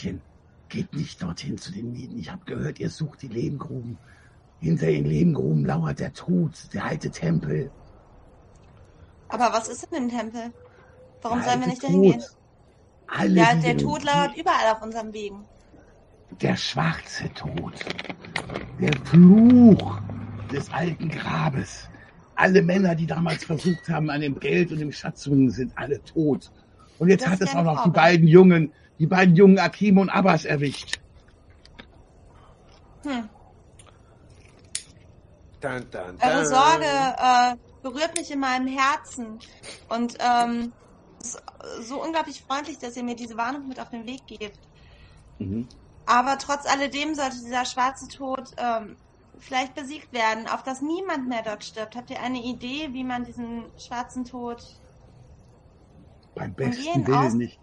Mädchen, geht nicht dorthin zu den Mieten. Ich habe gehört, ihr sucht die Lehmgruben. Hinter den Lehmgruben lauert der Tod, der alte Tempel. Aber was ist in dem Tempel? Warum sollen wir nicht dahin gehen? Tod. Alle, Ja, der Tod lauert überall auf unserem Wegen. Der schwarze Tod. Der Fluch des alten Grabes. Alle Männer, die damals versucht haben, an dem Geld und dem Schatz zu sind alle tot. Und jetzt Das hat es auch noch die beiden Jungen, die beiden jungen Akim und Abbas erwischt. Hm. Dun, dun, Eure dun. Sorge äh, berührt mich in meinem Herzen. Und ähm, es ist so unglaublich freundlich, dass ihr mir diese Warnung mit auf den Weg gebt. Mhm. Aber trotz alledem sollte dieser schwarze Tod ähm, vielleicht besiegt werden, auf dass niemand mehr dort stirbt. Habt ihr eine Idee, wie man diesen schwarzen Tod... Beim besten Willen nicht.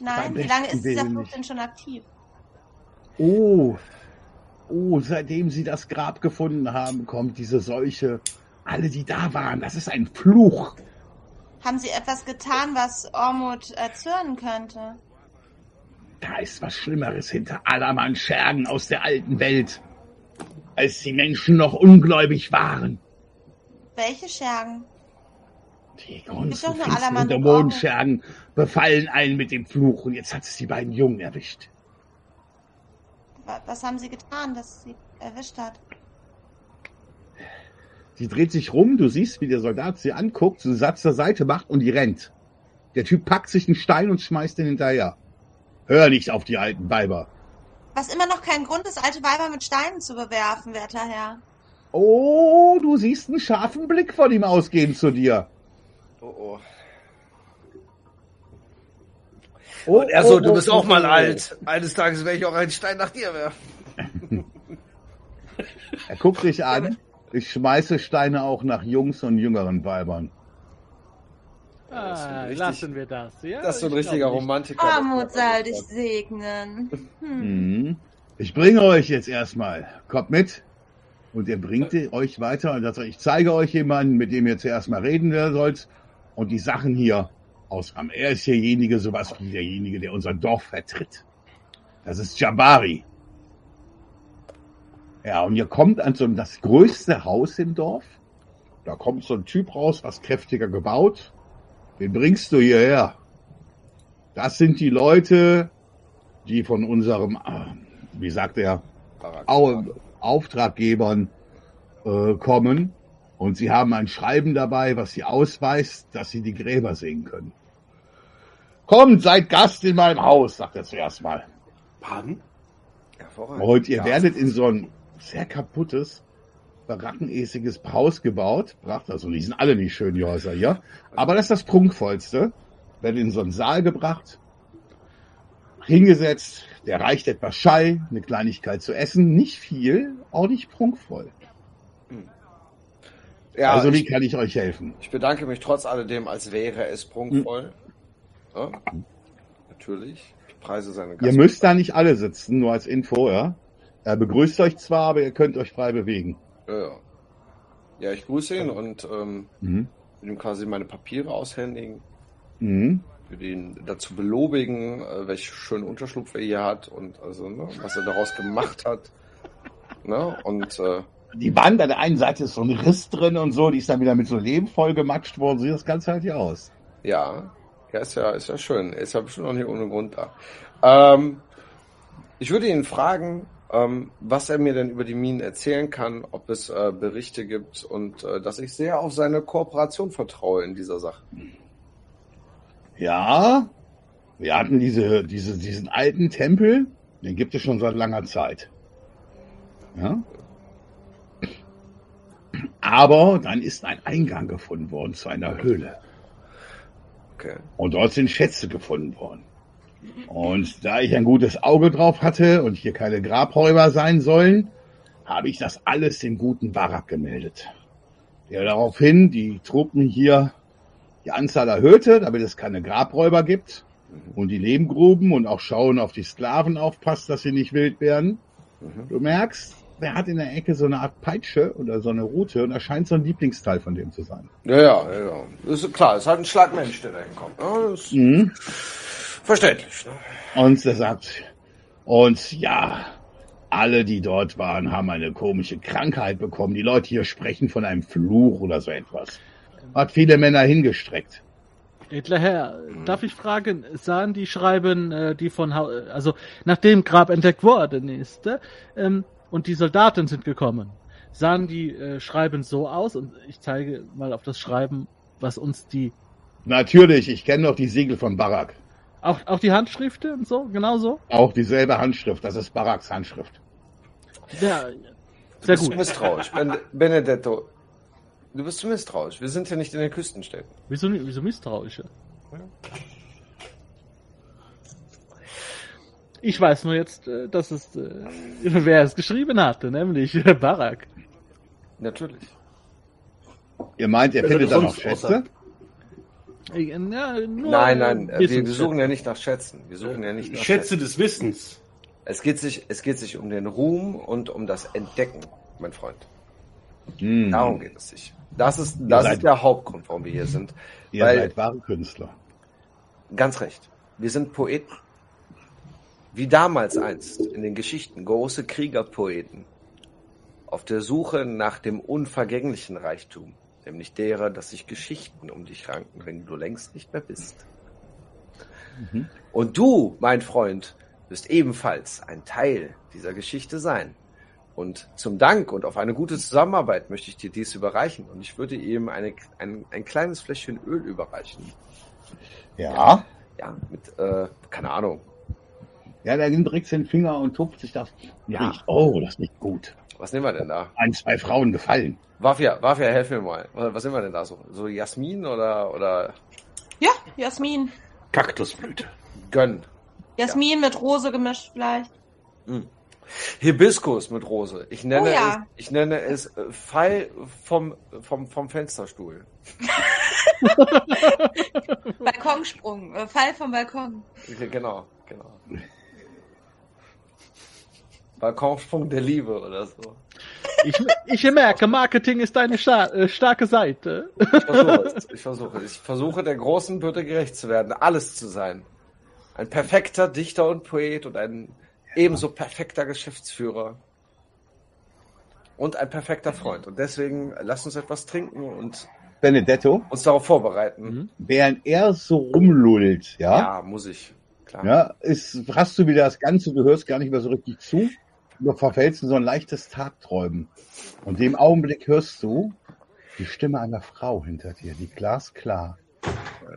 Nein, Beim wie lange ist dieser Fluch denn schon aktiv? Oh, oh, seitdem sie das Grab gefunden haben, kommt diese Seuche. Alle, die da waren, das ist ein Fluch. Haben sie etwas getan, was Ormut erzürnen könnte? Da ist was Schlimmeres hinter allermann Schergen aus der alten Welt, als die Menschen noch ungläubig waren. Welche Schergen? Die finsteren allermann Dämonenschergen befallen einen mit dem Fluch und jetzt hat es die beiden Jungen erwischt. Wa- Was haben sie getan, dass sie erwischt hat? Sie dreht sich rum, du siehst, wie der Soldat sie anguckt, so einen Satz zur Seite macht und die rennt. Der Typ packt sich einen Stein und schmeißt ihn hinterher. Hör nicht auf die alten Weiber. Was immer noch kein Grund ist, alte Weiber mit Steinen zu bewerfen, werter Herr. Oh, du siehst einen scharfen Blick von ihm ausgehen zu dir. Oh, oh. Oh, Und er so, oh, du oh, bist oh, auch mal oh. alt. Eines Tages werde ich auch einen Stein nach dir werfen. Er guckt dich an. Ich schmeiße Steine auch nach Jungs und jüngeren Weibern. Ah, richtig- lassen wir das. Ja, Das ist so ein ich richtiger. Romantiker. Ormut soll dich segnen. Hm. Mhm. Ich bringe euch jetzt erstmal. Kommt mit. Und ihr bringt euch weiter. Und das- ich zeige euch jemanden, mit dem ihr zuerst mal reden sollt. Und die Sachen hier ausrahmen. Er ist derjenige, sowas wie derjenige, der unser Dorf vertritt. Das ist Jabari. Ja, und ihr kommt an so das größte Haus im Dorf. Da kommt so ein Typ raus, was kräftiger gebaut. Den bringst du hierher. Das sind die Leute, die von unserem, äh, wie sagt er, Au Auftraggebern äh, kommen. Und sie haben ein Schreiben dabei, was sie ausweist, dass sie die Gräber sehen können. Kommt, seid Gast in meinem Haus, sagt er zuerst mal. Pardon? Und ihr Ja. werdet in so ein sehr kaputtes, barackenäßiges Haus gebaut. Bracht also, die sind alle nicht schön, die Häuser hier. Aber das ist das prunkvollste. werdet in so einen Saal gebracht, hingesetzt, der reicht etwas Schall, eine Kleinigkeit zu essen, nicht viel, auch nicht prunkvoll. Ja, also wie ich, kann ich euch helfen? ich bedanke mich trotz alledem, als wäre es prunkvoll. Ja, natürlich. Ich preise seine Ihr Gast- müsst da nicht alle sitzen, nur als Info, ja. Er begrüßt euch zwar, aber ihr könnt euch frei bewegen. Ja, ja. ja, ich grüße ihn und ähm, Mhm. will ihm quasi meine Papiere aushändigen. Mhm. Will ihn dazu belobigen, äh, welche schönen Unterschlupf er hier hat und also, ne, was er daraus gemacht hat. Ne? Und äh, Die Wand an der einen Seite ist so ein Riss drin und so, die ist dann wieder mit so Lehm vollgematscht worden, sieht das Ganze halt hier aus. ja, ja, ist ja, ist ja schön. Ist ja bestimmt auch nicht ohne Grund da. Ähm, ich würde ihn fragen, ähm, was er mir denn über die Minen erzählen kann, ob es äh, Berichte gibt und äh, dass ich sehr auf seine Kooperation vertraue in dieser Sache. Ja, wir hatten diese, diese, diesen alten Tempel, den gibt es schon seit langer Zeit. Ja. Aber dann ist ein Eingang gefunden worden zu einer Höhle. Okay. Und dort sind Schätze gefunden worden. Und da ich ein gutes Auge drauf hatte und hier keine Grabräuber sein sollen, habe ich das alles dem guten Barak gemeldet. Der daraufhin die Truppen hier die Anzahl erhöhte, damit es keine Grabräuber gibt und die Lehmgruben und auch schauen auf die Sklaven aufpasst, dass sie nicht wild werden. Mhm. Du merkst, der hat in der Ecke so eine Art Peitsche oder so eine Rute und das scheint so ein Lieblingsteil von dem zu sein. Ja, ja, ja, ja. Das ist klar, es ist halt ein Schlagmensch, der da hinkommt. Ist Mhm. verständlich. Ne? Und er sagt, und ja, alle, die dort waren, haben eine komische Krankheit bekommen. Die Leute hier sprechen von einem Fluch oder so etwas. Hat viele Männer hingestreckt. Edler Herr, darf ich fragen, sahen die Schreiben, äh, die von, Hau- also nachdem Grab entdeckt worden ist, äh, ähm, und die Soldaten sind gekommen, sahen die äh, Schreiben so aus, und ich zeige mal auf das Schreiben, was uns die, Natürlich, ich kenne noch die Siegel von Barak. auch, auch die Handschriften und so, genau so? Auch dieselbe Handschrift, das ist Baraks Handschrift. Ja, Du sehr bist gut. misstrauisch. Ben Benedetto, du bist zu misstrauisch. Wir sind ja nicht in den Küstenstädten. Wieso, wieso misstrauische? Ich weiß nur jetzt, äh, dass es, äh, wer es geschrieben hatte, nämlich äh, Barak. Natürlich. Ihr meint, ihr Wer findet da noch sonst Schätze? Ja, nur Nein, nein, wir, wir suchen ja nicht nach Schätzen. Wir suchen ja nicht nach Schätze des Wissens. Es geht sich, es geht sich um den Ruhm und um das Entdecken, mein Freund. Hm, Darum geht es sich. Das ist, das seid- ist der Hauptgrund, warum wir hier sind. ihr weil- seid wahre Künstler. Ganz recht. Wir sind Poeten. Wie damals einst in den Geschichten große Kriegerpoeten. Auf der Suche nach dem unvergänglichen Reichtum, nämlich derer, dass sich Geschichten um dich ranken, wenn du längst nicht mehr bist. Und du, mein Freund, wirst ebenfalls ein Teil dieser Geschichte sein. Und zum Dank und auf eine gute Zusammenarbeit möchte ich dir dies überreichen. Und ich würde ihm eine, ein, ein kleines Fläschchen Öl überreichen. Ja. Ja, mit, äh, keine Ahnung. Ja, der nimmt direkt den Finger und tupft sich das. Ja. Riecht. Oh, das riecht gut. Was nehmen wir denn da? Ein, zwei Frauen gefallen. Wafia, Wafia, helf mir mal. Was nehmen wir denn da so? So Jasmin oder, oder Ja, Jasmin. Kaktusblüte. Gönn? Jasmin mit Rose gemischt vielleicht. Hibiskus mit Rose. Ich nenne Oh ja. es, ich nenne es äh, Fall vom, vom, vom Fensterstuhl. Balkonsprung. Äh, Fall vom Balkon. Genau, genau. Balkonsprung der Liebe oder so. Ich, ich merke, Marketing ist eine sta äh, starke Seite. Ich versuche es. Ich versuche. Ich versuche der großen Bürde gerecht zu werden, alles zu sein. Ein perfekter Dichter und Poet und ein ebenso perfekter Geschäftsführer. Und ein perfekter Freund. Und deswegen lasst uns etwas trinken und Benedetto, uns darauf vorbereiten. Mhm. während er so rumlullt, ja, Ja, muss ich. Klar. ja, ist, hast du wieder das Ganze, du hörst gar nicht mehr so richtig zu, du verfällst in so ein leichtes Tagträumen. Und dem Augenblick hörst du die Stimme einer Frau hinter dir, die glasklar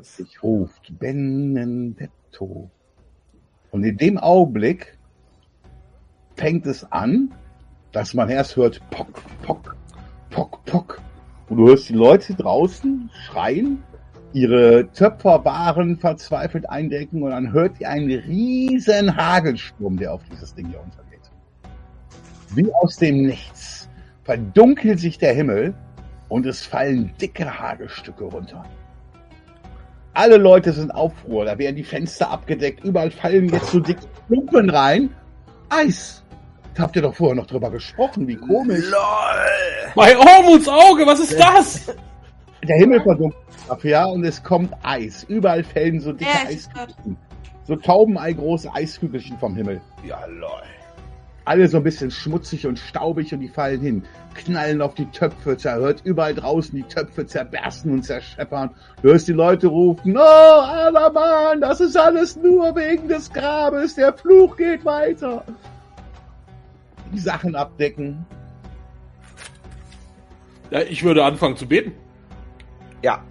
sich ruft, Benedetto. Und in dem Augenblick fängt es an, dass man erst hört, pock, pock, pock, pock. Und du hörst die Leute draußen schreien ihre Töpferbaren verzweifelt eindecken und dann hört ihr einen riesen Hagelsturm, der auf dieses Ding hier untergeht. Wie aus dem Nichts verdunkelt sich der Himmel und es fallen dicke Hagelstücke runter. Alle Leute sind Aufruhr, da werden die Fenster abgedeckt, überall fallen jetzt so dicke Klumpen rein. Eis! Da habt ihr doch vorher noch drüber gesprochen, wie komisch. LOL! Bei Ormuts Auge, was ist das? Der Himmel verdunkelt ab, ja, und es kommt Eis. Überall fällen so dicke Ja, Eiskügelchen. So Taubenei große Eiskügelchen vom Himmel. Ja, lol. Alle so ein bisschen schmutzig und staubig und die fallen hin. Knallen auf die Töpfe, zerhört überall draußen die Töpfe zerbersten und zerscheppern. Du hörst die Leute rufen, oh, aber Mann, das ist alles nur wegen des Grabes, der Fluch geht weiter. Die Sachen abdecken. Ja, ich würde anfangen zu beten. Ja,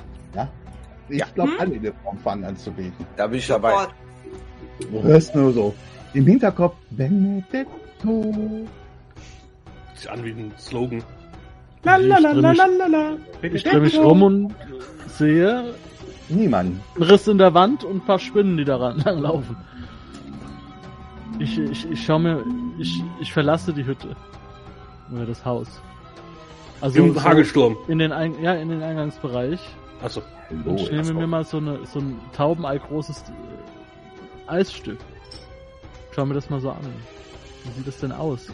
Ich Ja. glaube, Hm? alle in der Form fangen an zu beten. da bin ich dabei. Du hörst nur so im Hinterkopf, Benedetto. Sieht an wie ein Slogan. Ich Ich drehe mich rum und sehe Niemand. einen Riss in der Wand und ein paar Spinnen, die daran langlaufen. Ich, ich, ich schau mir, ich, ich verlasse die Hütte. Oder das Haus. Also Im so Hagelsturm. in den, Ein ja, in den Eingangsbereich. Achso. Und ich nehme mir mal so, eine, so ein Taubenei großes äh, Eisstück. Schau mir das mal so an. Wie sieht das denn aus?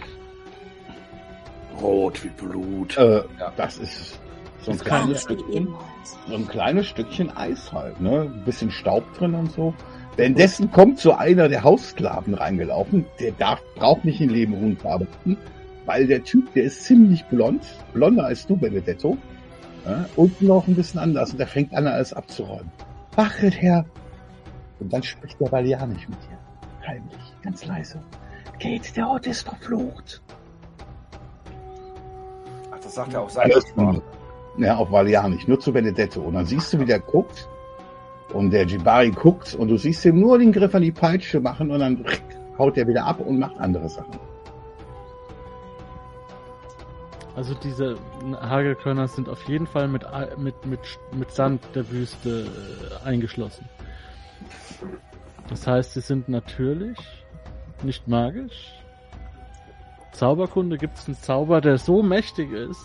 Rot wie Blut. Äh, Ja. Das ist so ein Das kleines Stückchen, so ein kleines Stückchen Eis halt, ne? Ein bisschen Staub drin und so. Währenddessen kommt so einer der Haussklaven reingelaufen. Der darf, braucht nicht in Leben Ruhen arbeiten, weil der Typ, der ist ziemlich blond, blonder als du, Benedetto. Ja? Und noch ein bisschen anders. Und der fängt an, alles abzuräumen. Wachet her! Und dann spricht der Valianisch mit dir. Heimlich, ganz leise. Geht, der Ort ist verflucht. Ach, das sagt er auf seiner Alles Sprache. Ja, auf Valianisch, nur zu Benedetto. Und dann siehst du, wie der guckt. Und der Jibari guckt und du siehst ihm nur den Griff an die Peitsche machen und dann haut er wieder ab und macht andere Sachen. Also diese Hagelkörner sind auf jeden Fall mit, mit, mit, mit Sand der Wüste äh, eingeschlossen. Das heißt, sie sind natürlich, nicht magisch. Zauberkunde gibt es einen Zauber, der so mächtig ist,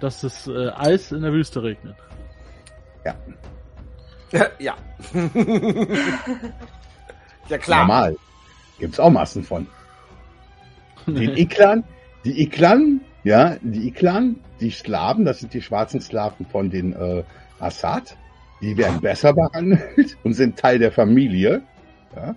dass es äh, Eis in der Wüste regnet. ja. ja, klar. Normal. Gibt's auch Massen von. Die Iklan, die Iklan, ja, die Iklan, die Sklaven, das sind die schwarzen Sklaven von den äh, Assad, die werden besser behandelt und sind Teil der Familie. Ja.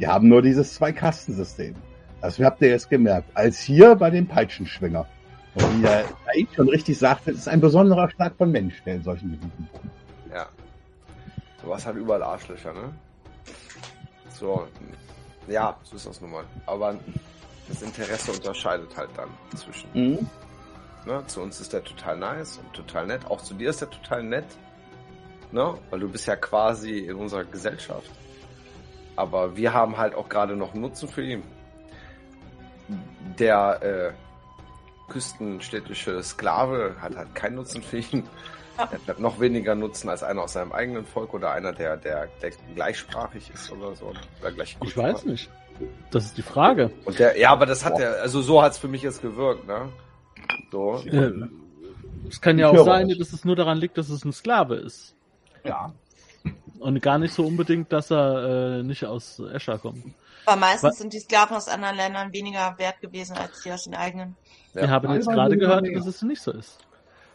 Die haben nur dieses Zwei-Kasten-System. Das habt ihr jetzt gemerkt. Als hier bei dem Peitschenschwinger. Und wie der Said schon richtig sagte, es ist ein besonderer Schlag von Mensch, der in solchen Gebieten wohnt. Ja. Du hast halt überall Arschlöcher, ne? So. Ja, so ist das nun mal. Aber das Interesse unterscheidet halt dann zwischen. Mhm. Ne? Zu uns ist der total nice und total nett. Auch zu dir ist der total nett. Ne? Weil du bist ja quasi in unserer Gesellschaft. Aber wir haben halt auch gerade noch einen Nutzen für ihn. Der äh, küstenstädtische Sklave hat halt keinen Nutzen für ihn. Ja. Er hat noch weniger Nutzen als einer aus seinem eigenen Volk oder einer, der, der, der gleichsprachig ist oder so. Oder gleich Ich weiß nicht. Das ist die Frage. Und der, ja, aber das hat er, also so hat's für mich jetzt gewirkt, ne? So. Äh, es kann ja auch sein, dass es nur daran liegt, dass es ein Sklave ist. Ja. Und gar nicht so unbedingt, dass er äh, nicht aus Escher kommt. Aber meistens Was? sind die Sklaven aus anderen Ländern weniger wert gewesen als die aus den eigenen. Ja. Wir haben jetzt gerade gehört, mehr. dass es nicht so ist.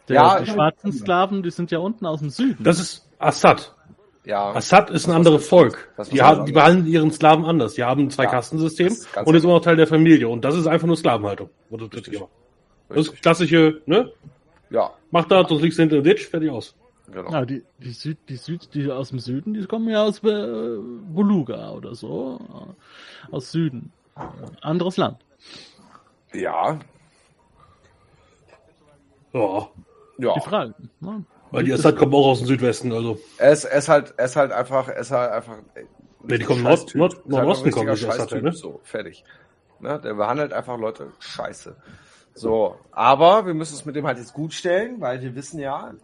Der, Ja, die schwarzen Sklaven, die sind ja unten aus dem Süden. Das ist Assad. Ja. Assad ist ein anderes Volk. Die, haben, die behandeln ihren Sklaven anders. Die haben ein Zwei-Kasten-System ganz und ist immer noch Teil der Familie. Und das ist einfach nur Sklavenhaltung. Das ist klassische, ne? Ja, Mach das, sonst liegst du hinter der Ditch, fertig aus. Genau. ja, die, die, Süd, die, Süd, die aus dem Süden, die kommen ja aus äh, Beluga oder so. äh, Aus Süden. Äh, Anderes Land. Ja, Ja. ja. Die Frage. Ne? Weil die Assad kommen auch aus dem Südwesten, also. Er ist, er ist halt, er ist halt einfach, er ist halt einfach. ey, Nee, die kommen Nord- Typ. Nord- halt Nordosten kommen die Assad, ne? So, fertig. Ne? Der behandelt einfach Leute scheiße. So, aber wir müssen es mit dem halt jetzt gut stellen, weil wir wissen ja,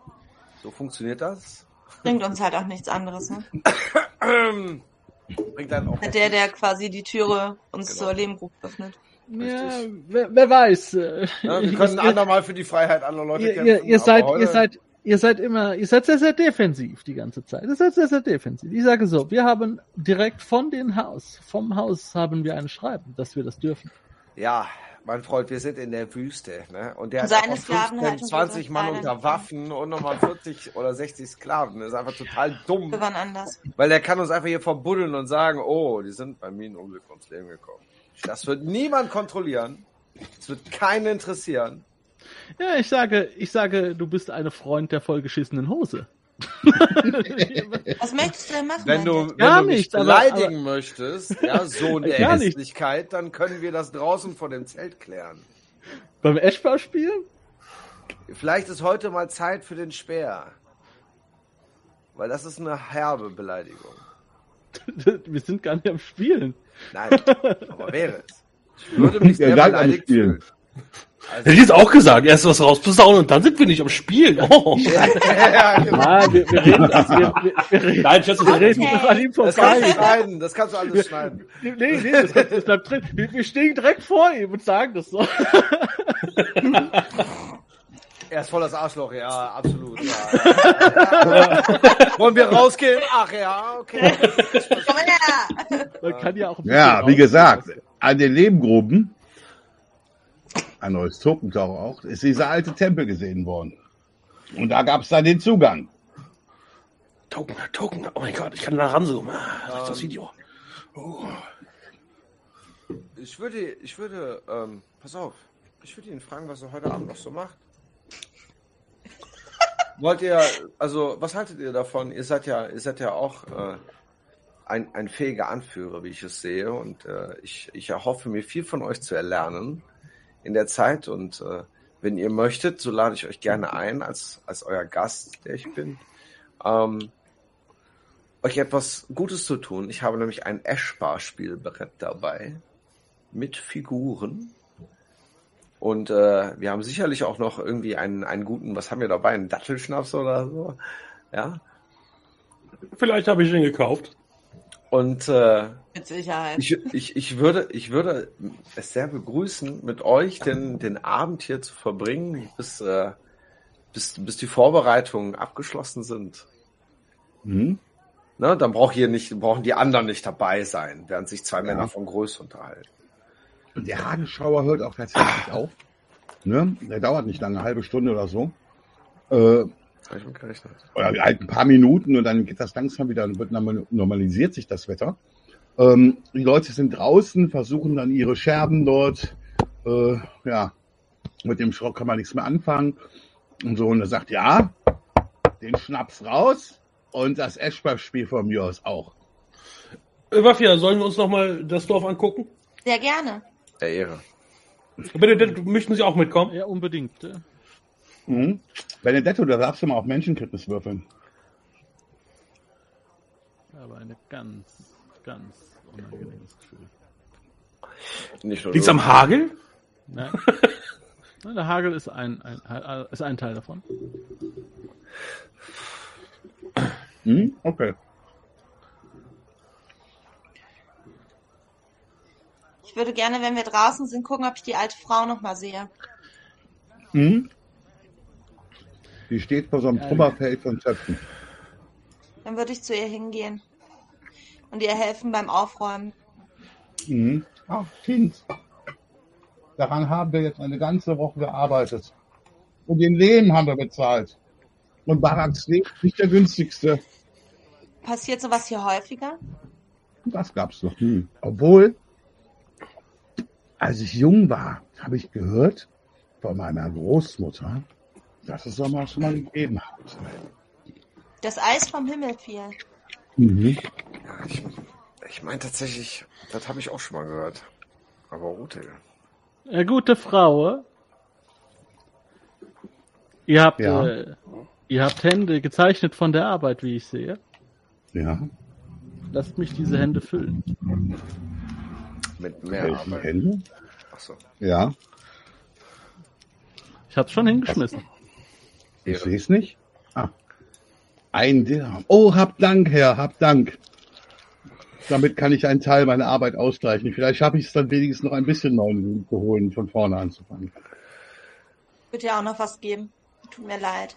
So funktioniert das. Bringt uns halt auch nichts anderes, ne? Bringt dann auch. Der, der quasi die Türe uns Genau. zur Lehmgrube öffnet. Ja, wer, wer weiß. äh, Ja, wir ihr- können ein andermal für die Freiheit anderer Leute ihr, kämpfen. ihr, seid, ihr seid, ihr seid immer, ihr seid sehr, sehr defensiv die ganze Zeit. Ihr seid sehr, sehr defensiv. Ich sage so, wir haben direkt von dem Haus, vom Haus haben wir ein Schreiben, dass wir das dürfen. Ja, mein Freund, wir sind in der Wüste, ne? Und der Und hat seine einfach Sklaven 15, halten 20 unsere Mann unter Waffen und nochmal 40 oder 60 Sklaven. Das ist einfach total dumm. Wir waren anders. Weil der kann uns einfach hier verbuddeln und sagen, oh, die sind bei Minenunglück ums Leben gekommen. Das wird niemand kontrollieren. Es wird keinen interessieren. Ja, ich sage, ich sage, du bist eine Freund der vollgeschissenen Hose. Was möchtest du denn machen? Wenn du, wenn Gar du mich nicht, aber- beleidigen möchtest, ja, so in der Gar nicht. Hässlichkeit, dann können wir das draußen vor dem Zelt klären. Beim Eschbau spielen? Vielleicht ist heute mal Zeit für den Speer. Weil das ist eine herbe Beleidigung. Wir sind gar nicht am Spielen. Nein, aber wäre es. Ich würde mich sehr am beleidigt Spielen. Fühlen. Hätte ich jetzt auch gesagt. Erst was rausposaunen und dann sind wir nicht am Spielen. Oh. ja, genau. Ah, wir, wir reden, wir, wir, wir reden, Nein, Schätze, wir reden Okay. an ihm Das kannst du vorbei. schneiden, das kannst du alles schneiden. Nee, nee, das, das bleibt drin. Wir, wir stehen direkt vor ihm und sagen das so. Er ist voll das Arschloch, ja, absolut. Ja. Wollen wir rausgehen? Ach ja, okay. Man kann ja auch Ja, wie gesagt, an den Lehmgruben, ein neues Topentauch auch, ist dieser alte Tempel gesehen worden. Und da gab es dann den Zugang. Token, Token. Oh mein Gott, ich kann da ranzoomen. Ah, Das ist das Video. Ich würde, ich würde, ähm, pass auf, ich würde ihn fragen, was er heute Abend noch so macht. Wollt ihr, also, was haltet ihr davon? Ihr seid ja, ihr seid ja auch äh, ein, ein fähiger Anführer, wie ich es sehe, und äh, ich, ich erhoffe mir viel von euch zu erlernen in der Zeit. Und äh, wenn ihr möchtet, so lade ich euch gerne ein als als euer Gast, der ich bin, ähm, euch etwas Gutes zu tun. Ich habe nämlich ein Eschbar-Spielbrett dabei mit Figuren. Und äh, wir haben sicherlich auch noch irgendwie einen, einen guten, was haben wir dabei, einen Dattelschnaps oder so. Ja. Vielleicht habe ich den gekauft. Und äh, Mit Sicherheit. ich, ich, ich, würde, ich würde es sehr begrüßen, mit euch den, den Abend hier zu verbringen, bis, äh, bis, bis die Vorbereitungen abgeschlossen sind. Hm? Ne, dann braucht hier nicht, brauchen die anderen nicht dabei sein, während sich zwei Männer von Größe unterhalten. Und der Hagelschauer hört auch tatsächlich auf. Ne? Der dauert nicht lange, eine halbe Stunde oder so. Äh, ich mit gerechnet. oder halt ein paar Minuten und dann geht das langsam wieder, wird normal- normalisiert sich das Wetter. Ähm, die Leute sind draußen, versuchen dann ihre Scherben dort, äh, ja, mit dem Schrock kann man nichts mehr anfangen. Und so, und er sagt, ja, den Schnaps raus und das Eschbach-Spiel von mir aus auch. Äh, Mafia, sollen wir uns nochmal das Dorf angucken? Sehr gerne. Der Ehre. Benedett, möchten Sie auch mitkommen? Ja, unbedingt. Mhm. Benedetto, da darfst du mal auf Menschenkenntnis würfeln. Aber eine ganz, ganz unangenehmes Gefühl. Nicht Liegt's am Hagel? Nein. Nein, der Hagel ist ein, ein, ist ein Teil davon. Mhm. Okay. Ich würde gerne, wenn wir draußen sind, gucken, ob ich die alte Frau noch mal sehe. Mhm. Die steht vor so einem Ja, Trümmerfeld von Töpfen. Dann würde ich zu ihr hingehen und ihr helfen beim Aufräumen. Mhm. Ach, Kind. Daran haben wir jetzt eine ganze Woche gearbeitet. Und den Lehm haben wir bezahlt. Und Baraks Lehm ist nicht der günstigste. Passiert sowas hier häufiger? Das gab's noch nie. Obwohl, als ich jung war, habe ich gehört von meiner Großmutter, dass es sowas schon mal gegeben hat. Das Eis vom Himmel fiel. Mhm. Ja, ich ich meine tatsächlich, das habe ich auch schon mal gehört. Aber Rute. Äh, gute Frau, äh? ihr habt, Ja. äh, ihr habt Hände gezeichnet von der Arbeit, wie ich sehe. Ja. Lasst mich diese Hände füllen. Mit mehr Welche Arbeit. Hände? Achso. Ja. Ich hab's schon hingeschmissen. Ich sehe es nicht. Ah, Ein Dirham. Oh, hab Dank, Herr, hab Dank. Damit kann ich einen Teil meiner Arbeit ausgleichen. Vielleicht schaffe ich es dann wenigstens noch ein bisschen zu holen, von vorne anzufangen. Wird ja auch noch was geben. Tut mir leid.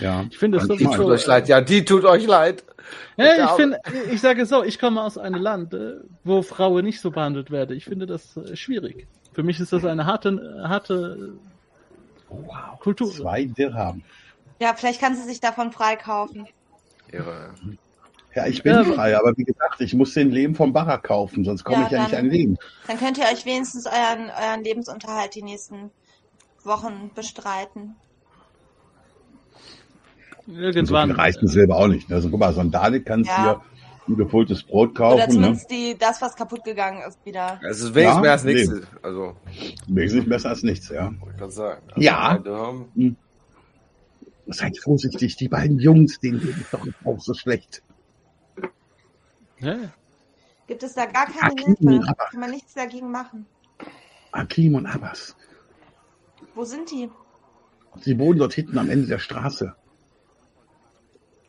Ja. Ich finde es Manchmal. Die tut euch leid. Ja, die tut euch leid. Ja, ich finde, ich sage so, ich komme aus einem Land, äh, wo Frauen nicht so behandelt werden. Ich finde das äh, schwierig. Für mich ist das eine harte, harte Wow. Kultur. Zwei Dirham. Ja, vielleicht kann sie sich davon freikaufen. Ihre, Ja, ich bin Ja, frei, aber wie gesagt, ich muss den Leben vom Barak kaufen, sonst komme Ja, ich ja nicht dann- ein Leben. Dann könnt ihr euch wenigstens euren, euren Lebensunterhalt die nächsten Wochen bestreiten. So Irgendwann. viel reicht ein Silber auch nicht. Also guck mal, so ein Danik kannst Ja. Gefülltes Brot Oder kaufen. Ne? zumindest die, das, was kaputt gegangen ist, wieder. es ist wenigstens Ja, mehr als nee. nichts. Also, Wesentlich besser als nichts, ja. ich gerade sagen. Ja. Also, ähm, Seid vorsichtig, die beiden Jungs, denen geht es doch auch so schlecht. Ja, Gibt es da gar keine Akim, Hilfe? Kann man nichts dagegen machen. Akim und Abbas. Wo sind die? Sie wohnen dort hinten am Ende der Straße.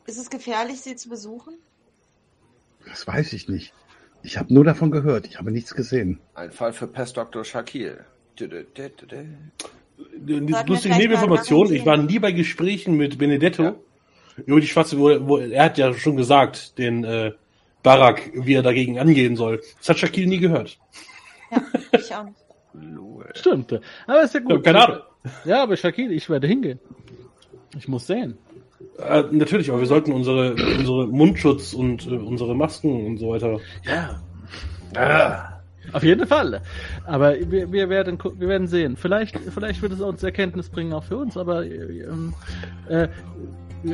Ist es gefährlich, sie zu besuchen? Das weiß ich nicht. Ich habe nur davon gehört. Ich habe nichts gesehen. ein Fall für Pestdoktor Shakil. Wir lustige Nebeninformation, ich war nie bei Gesprächen mit Benedetto über die Schwarze, wo, wo er hat ja schon gesagt, den äh, Barak, wie er dagegen angehen soll. Das hat Shaquille nie gehört. Ja, ich auch nicht. Stimmt. Aber ist ja Ja, gut. keine Ahnung. Ja, aber Shakil, ich werde hingehen. Ich muss sehen. Äh, natürlich, aber wir sollten unsere, unsere Mundschutz und äh, unsere Masken und so weiter. Ja. Ah. Auf jeden Fall. Aber wir, wir, werden, wir werden sehen. Vielleicht, vielleicht wird es uns Erkenntnis bringen, auch für uns. Aber äh, ähm, äh,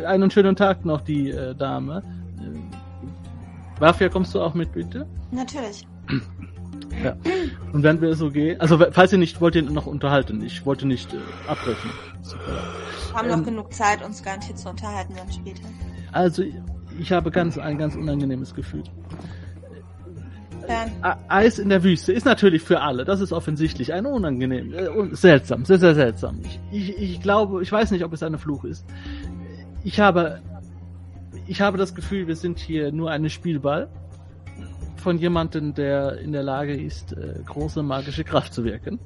einen schönen Tag noch, die äh, Dame. Äh, Wafia, kommst du auch mit, bitte? Natürlich. Und wenn wir so gehen, also falls ihr nicht wollt, ihr noch unterhalten. Ich wollte nicht äh, abbrechen. Wir haben Ähm. noch genug Zeit, uns garantiert zu unterhalten dann später. Also ich habe ganz ein ganz unangenehmes Gefühl. Dann, A- Eis in der Wüste ist natürlich für alle, das ist offensichtlich ein unangenehm, äh, seltsam, sehr, sehr seltsam. Ich, ich, ich glaube, ich weiß nicht, ob es eine Fluch ist. Ich habe, ich habe das Gefühl, wir sind hier nur eine Spielball von jemandem, der in der Lage ist, äh, große magische Kraft zu wirken.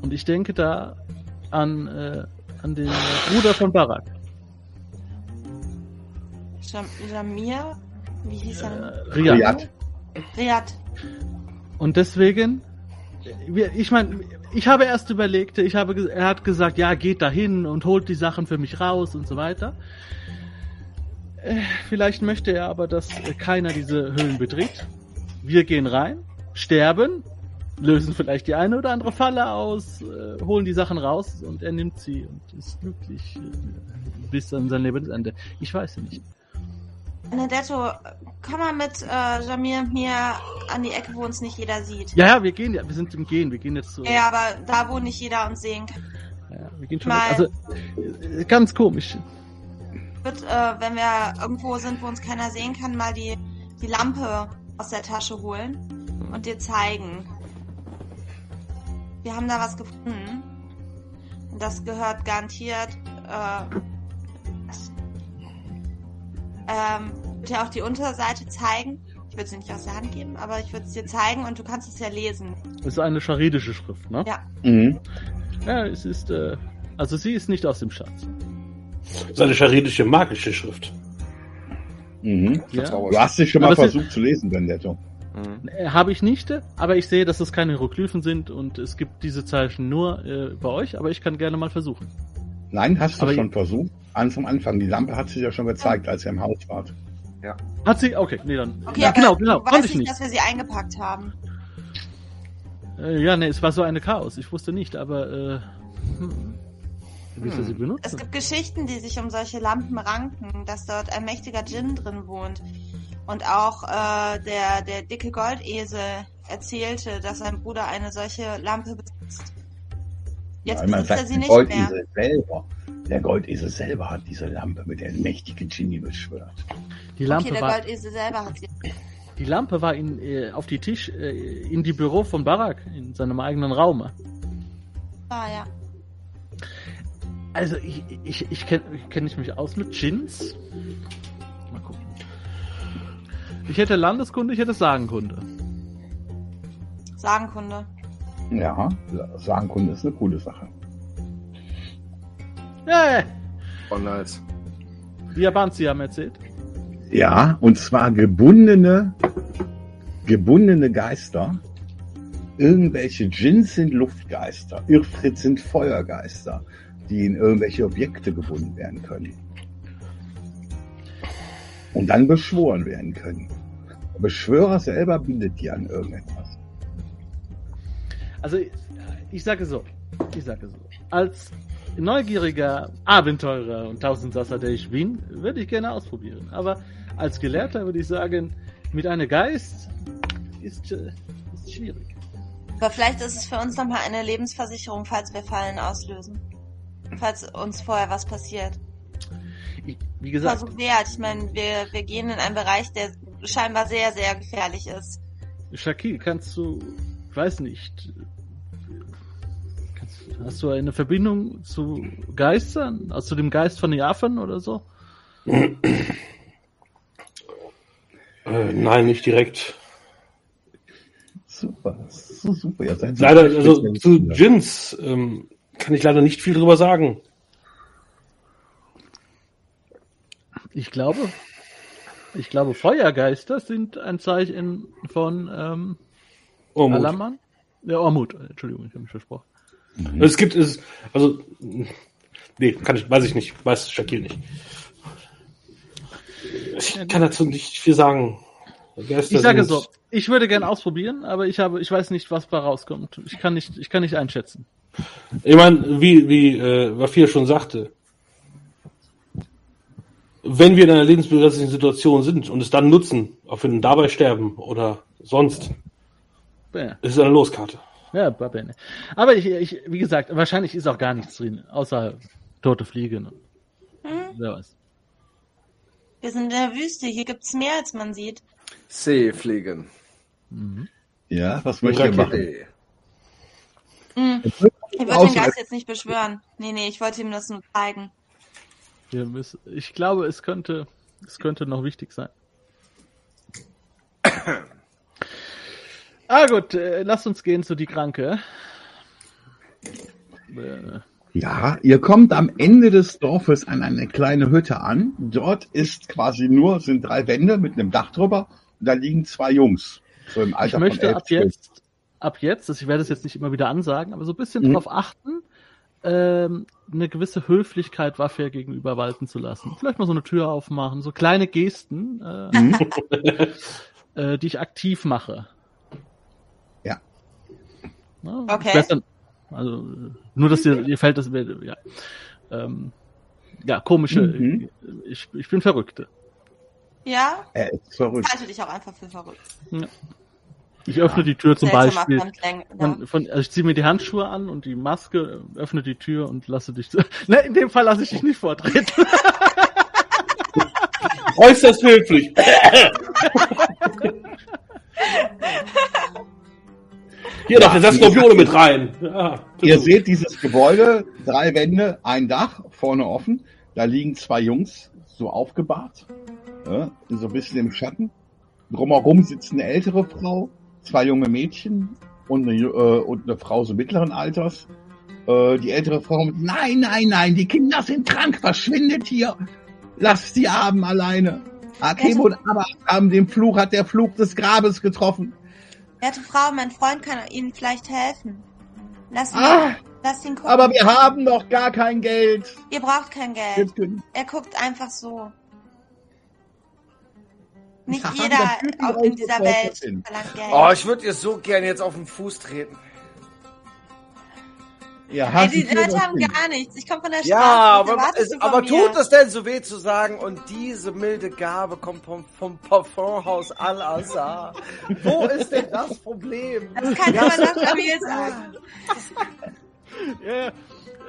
Und ich denke da an, äh, an den äh, Bruder von Barak, Jam Jamir, wie hieß äh, er? Riyad. Riyad. Riyad. Und deswegen, ich meine, ich habe erst überlegt, ich habe, er hat gesagt, ja, geht dahin und holt die Sachen für mich raus und so weiter. Vielleicht möchte er aber, dass keiner diese Höhlen betritt. Wir gehen rein, sterben, lösen vielleicht die eine oder andere Falle aus, äh, holen die Sachen raus und er nimmt sie und ist glücklich äh, bis an sein Lebensende. Ich weiß ja nicht. Benedetto, komm mal mit äh, Jamir und mir an die Ecke, wo uns nicht jeder sieht. Ja, ja, wir gehen ja, wir sind im Gehen, wir gehen jetzt so. Ja, aber da, wo nicht jeder uns sehen kann. Ja, wir gehen schon. Mal- Also äh, ganz komisch. Wird, äh, wenn wir irgendwo sind, wo uns keiner sehen kann, mal die, die Lampe aus der Tasche holen und dir zeigen. Wir haben da was gefunden. Und das gehört garantiert. Äh, ähm, ich würde dir auch die Unterseite zeigen. Ich würde sie nicht aus der Hand geben, aber ich würde es dir zeigen und du kannst es ja lesen. Ist eine charidische Schrift, ne? Ja. Mhm. Ja, es ist, äh, also sie ist nicht aus dem Schatz. Das ist eine charidische magische Schrift. Mhm. Ja. Du hast dich schon mal Aber es ist- versucht zu lesen, Benedetto. Mhm. Habe ich nicht, aber ich sehe, dass es keine Hieroglyphen sind und es gibt diese Zeichen nur äh, bei euch, aber ich kann gerne mal versuchen. Nein, hast du Aber- schon versucht? An vom Anfang. Die Lampe hat sich ja schon gezeigt, als ihr im Haus wart. Hat sie? Okay, nee, dann. Okay, ja, genau, genau, du konnte weißt ich nicht, nicht. dass wir sie eingepackt haben. Äh, ja, nee, es war so eine Chaos. Ich wusste nicht, aber äh, hm, Hm. sie Es gibt Geschichten, die sich um solche Lampen ranken, dass dort ein mächtiger Djinn drin wohnt. Und auch äh, der, der dicke Goldesel erzählte, dass sein Bruder eine solche Lampe besitzt. Jetzt man besitzt er sie der nicht mehr. Goldesel selber. Der Goldesel selber hat diese Lampe mit der mächtigen Genie beschwört. Die Lampe Okay, der war, Goldesel selber hat sie. die Lampe war in, äh, auf die Tisch äh, in die Büro von Barak in seinem eigenen Raum. Ah, ja. Also ich, ich, ich kenne kenn ich mich aus mit Gins. Mal gucken. Ich hätte Landeskunde, ich hätte Sagenkunde. Sagenkunde. Ja, Sagenkunde ist eine coole Sache. Ja, Oh, nice. die Japanzi haben erzählt. Ja, und zwar gebundene, gebundene Geister. Irgendwelche Djinns sind Luftgeister, Irrfrit sind Feuergeister, die in irgendwelche Objekte gebunden werden können. Und dann beschworen werden können. Beschwörer selber bindet die an irgendetwas. Also ich, ich sage so, ich sage so, als neugieriger Abenteurer und Tausendsasser, der ich bin, würde ich gerne ausprobieren. Aber als Gelehrter würde ich sagen, mit einem Geist ist, äh, ist schwierig. Aber vielleicht ist es für uns nochmal eine Lebensversicherung, falls wir Fallen auslösen. Falls uns vorher was passiert. Ich, wie gesagt, Versuch wert. Ich meine, wir, wir gehen in einen Bereich, der scheinbar sehr, sehr gefährlich ist. Shakil, kannst du, ich weiß nicht, kannst, hast du eine Verbindung zu Geistern? Hast du dem Geist von Japan oder so? Äh, nein, nicht direkt. Super, so super. So Leider, also zu. Jins ähm, kann ich leider nicht viel drüber sagen. Ich glaube, ich glaube, Feuergeister sind ein Zeichen von ähm, Mut. Alaman. Ja, Ormut. Entschuldigung, ich habe mich versprochen. Es gibt es, also, nee, kann ich, weiß ich nicht, weiß Shakil nicht. Ich kann dazu nicht viel sagen. Geister Ich sage so, ich würde gern ausprobieren, aber ich habe, ich weiß nicht, was da rauskommt. Ich kann nicht, ich kann nicht einschätzen. Ich meine, wie, wie äh, Wafir schon sagte, wenn wir in einer lebensbedrohlichen Situation sind und es dann nutzen, ob wir dann dabei sterben oder sonst, Ja, ist es eine Loskarte. ja Babene. Aber ich, ich, wie gesagt, wahrscheinlich ist auch gar nichts drin, außer tote Fliegen. Hm? Wer weiß. Wir sind in der Wüste. Hier gibt's mehr, als man sieht. Seefliegen. Ja, was möchte ihr machen? Nee. Ich würde Außer- den Geist jetzt nicht beschwören. Nee, nee, ich wollte ihm das nur zeigen. Wir müssen, ich glaube, es könnte, es könnte noch wichtig sein. ah gut, äh, lasst uns gehen zu die Kranke. Äh, Ja, ihr kommt am Ende des Dorfes an eine kleine Hütte an. Dort ist quasi nur, sind drei Wände mit einem Dach drüber und da liegen zwei Jungs. So im Alter ich möchte ab jetzt, ab jetzt, also ich werde es jetzt nicht immer wieder ansagen, aber so ein bisschen Mhm. darauf achten, ähm, eine gewisse Höflichkeit Waffe gegenüber walten zu lassen. Vielleicht mal so eine Tür aufmachen, so kleine Gesten, äh, Mhm. äh, die ich aktiv mache. Ja. Ja, Okay. Dann, also nur, dass dir, dir fällt das, ja, ähm, ja komische. Mhm. Ich, ich bin Verrückte. Ja? Er ist verrückt. Ich halte dich auch einfach für verrückt. Ich öffne die Tür zum Beispiel. Von, von, also ich ziehe mir die Handschuhe an und die Maske, öffne die Tür und lasse dich. Ne, in dem Fall lasse ich dich nicht vortreten. Äußerst höflich. Hier Ja, noch, der setzt Skorpione mit rein. Ja, Ihr seht dieses Gebäude, drei Wände, ein Dach, vorne offen. Da liegen zwei Jungs, so aufgebahrt, ja, so ein bisschen im Schatten. Drumherum sitzt eine ältere Frau, zwei junge Mädchen und eine, äh, und eine Frau so mittleren Alters. Äh, die ältere Frau mit, nein, nein, nein, die Kinder sind krank, verschwindet hier. Lasst die Abend alleine. Akebo und Abba haben den Fluch, hat der Fluch des Grabes getroffen. Werte Frau, mein Freund kann Ihnen vielleicht helfen. Lass ihn, Ah, lass ihn gucken. aber wir haben noch gar kein Geld. Ihr braucht kein Geld. Er guckt einfach so. Nicht Ja, jeder das auch in dieser Welt hin. verlangt Geld. Oh, ich würde ihr so gern jetzt auf den Fuß treten. Ja, Ey, die Leute das haben Ding? gar nichts. Ich komme von der Straße. Ja, aber, es, aber tut es denn so weh zu sagen, und diese milde Gabe kommt vom, vom Parfumhaus Al-Azhar. Wo ist denn das Problem? Das kann Ja, immer noch stabil sagen. ja,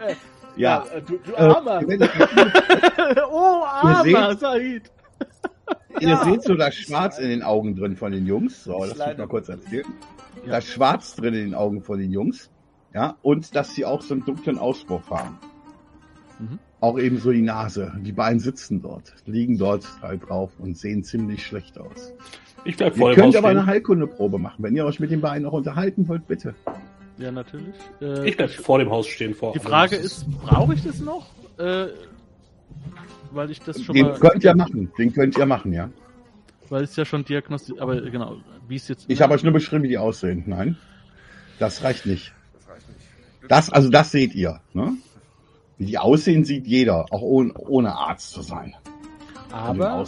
äh, Ja, äh, du, du äh, Armer. werdet- oh, Armer, Said. Ihr seht so das Schwarz in den Augen drin von den Jungs. So, lass mich Leider. mal kurz erzählen. Das Schwarz drin in den Augen von den Jungs. Ja, und dass sie auch so einen dunklen Auspuff haben. Mhm. Auch ebenso die Nase. Die beiden sitzen dort, liegen dort halt drauf und sehen ziemlich schlecht aus. Ich bleib vor Ihr dem Haus könnt aber eine. Heilkundeprobe machen. Wenn ihr euch mit den beiden noch unterhalten wollt, bitte. Ja, natürlich. Äh, Ich bleib vor dem Haus stehen. Vor die Frage ist, brauche ich das noch? Äh, weil ich das schon Den mal, könnt ihr machen. Den könnt ihr machen, ja. weil es ja schon diagnostiziert, aber genau, wie es jetzt. Ich habe euch nur beschrieben, wie die aussehen. Nein, das reicht nicht. Das reicht nicht. Das, also das seht ihr. Ne? Wie die aussehen, sieht jeder, auch ohne, ohne Arzt zu sein. Aber,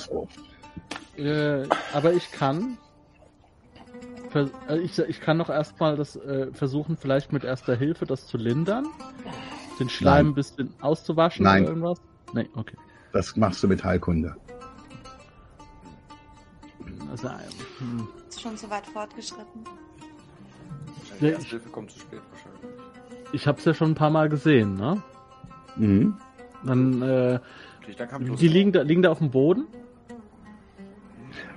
äh, aber ich kann, äh, ich, ich kann noch erstmal das äh, versuchen, vielleicht mit erster Hilfe das zu lindern, den Schleim Nein. ein bisschen auszuwaschen Nein. oder irgendwas. Nee, okay. Das machst du mit Heilkunde. Also, hm. Ist schon so weit fortgeschritten. Die erste ich- Hilfe kommt zu spät wahrscheinlich. ich habe es ja schon ein paar Mal gesehen, ne? Mhm. Dann, äh, die liegen da, liegen da auf dem Boden.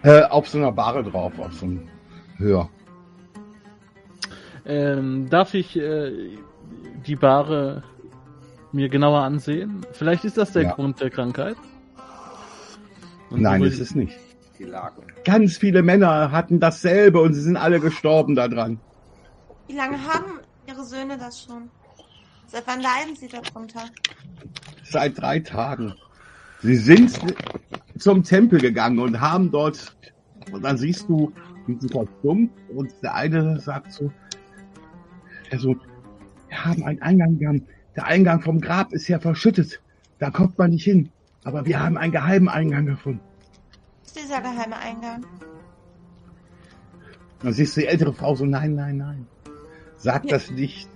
Äh, auf so einer Bahre drauf, auf so einem Höher. Ähm, darf ich äh, die Bahre mir genauer ansehen? Vielleicht ist das der Ja. Grund der Krankheit. Und Nein, ist nicht. die Lagen. Ganz viele Männer hatten dasselbe und sie sind alle gestorben daran. Wie lange haben Ihre Söhne das schon? Seit wann leiden Sie darunter? Seit drei Tagen. Sie sind zum Tempel gegangen und haben dort, und dann siehst du diesen verstummt und der eine sagt so, der so, wir haben einen Eingang, haben, der Eingang vom Grab ist ja verschüttet. Da kommt man nicht hin. Aber wir haben einen geheimen Eingang gefunden. Was ist dieser geheime Eingang? Dann siehst du die ältere Frau so, nein, nein, nein. Sag Ja. das nicht.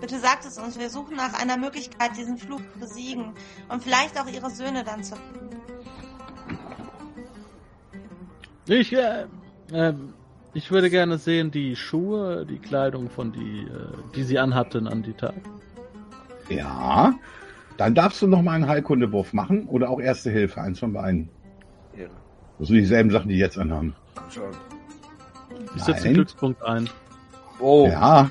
Bitte sagt es uns. Wir suchen nach einer Möglichkeit, diesen Fluch zu besiegen und vielleicht auch Ihre Söhne dann zu finden. Ich, äh, ähm, ich würde gerne sehen die Schuhe, die Kleidung von die, äh, die sie anhatten an die Tag. Ja. Dann darfst du noch mal einen Heilkundewurf machen oder auch Erste Hilfe, eins von beiden. Ehre. Das sind dieselben Sachen, die jetzt anhaben. Schon. Ich setze den. Glückspunkt ein. Oh. Ja,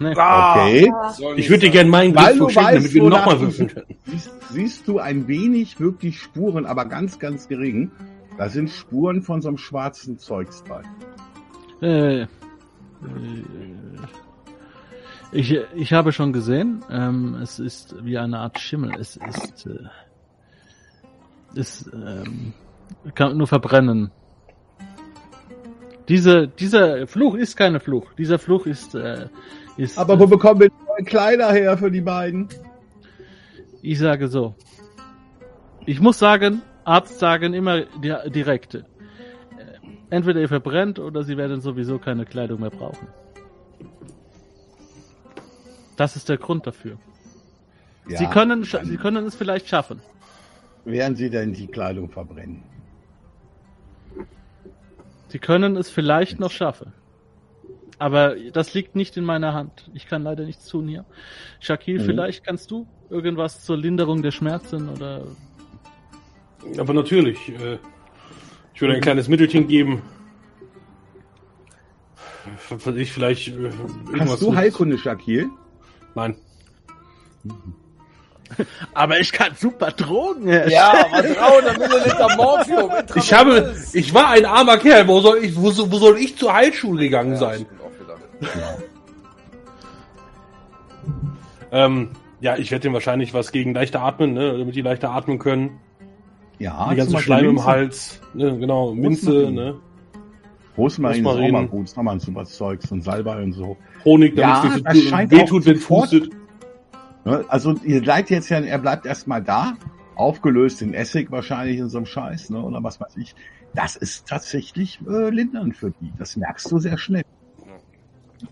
Nee. Ah, okay. Ich würde dir gerne meinen Glückspunkt weißt, damit wir nochmal würfeln können. Siehst, siehst du ein wenig wirklich Spuren, aber ganz, ganz gering. Da sind Spuren von so einem schwarzen Zeugs bei. Äh, äh, ich, ich habe schon gesehen, ähm, es ist wie eine Art Schimmel. Es ist, äh, es ähm, kann nur verbrennen. Diese, dieser Fluch ist keine Fluch. Dieser Fluch ist, äh, ist. Aber wo bekommen wir neue Kleider her für die beiden? Ich sage so. Ich muss sagen, Arzt sagen immer di- direkte. Äh, Entweder ihr verbrennt oder sie werden sowieso keine Kleidung mehr brauchen. Das ist der Grund dafür. Ja, sie, können, sie können es vielleicht schaffen. Werden sie denn die Kleidung verbrennen? Sie können es vielleicht noch schaffen. Aber das liegt nicht in meiner Hand. Ich kann leider nichts tun hier. Shakil, Mhm. vielleicht kannst du irgendwas zur Linderung der Schmerzen oder Aber natürlich. Äh, ich würde ein kleines Mittelchen geben. Ich vielleicht. Äh, Hast du Heilkunde, Shakil? Nein. Aber ich kann super Drogen Ja, aber 300 Milliliter Morphium. Ich habe, ich war ein armer Kerl. Wo soll ich, wo, wo soll ich zur Heilschule gegangen ja, sein? auch wieder. Ähm, ja, ich werde dem wahrscheinlich was gegen leichte Atmen, ne, damit die leichter atmen können. Ja, die ganze Schleim im. Hals, ne, genau, Minze, ne, Rosmarin, ist auch Rosmarin. mal gut. Ist nochmal ein super Zeugs und Salbei und so. Honig, Ja, damit es das nicht so scheint wehtut, wenn pustet. Ne? Also ihr seid jetzt ja, er bleibt erstmal da, aufgelöst in Essig wahrscheinlich in so einem Scheiß, ne? Oder was weiß ich. Das ist tatsächlich äh, lindernd für die. Das merkst du sehr schnell.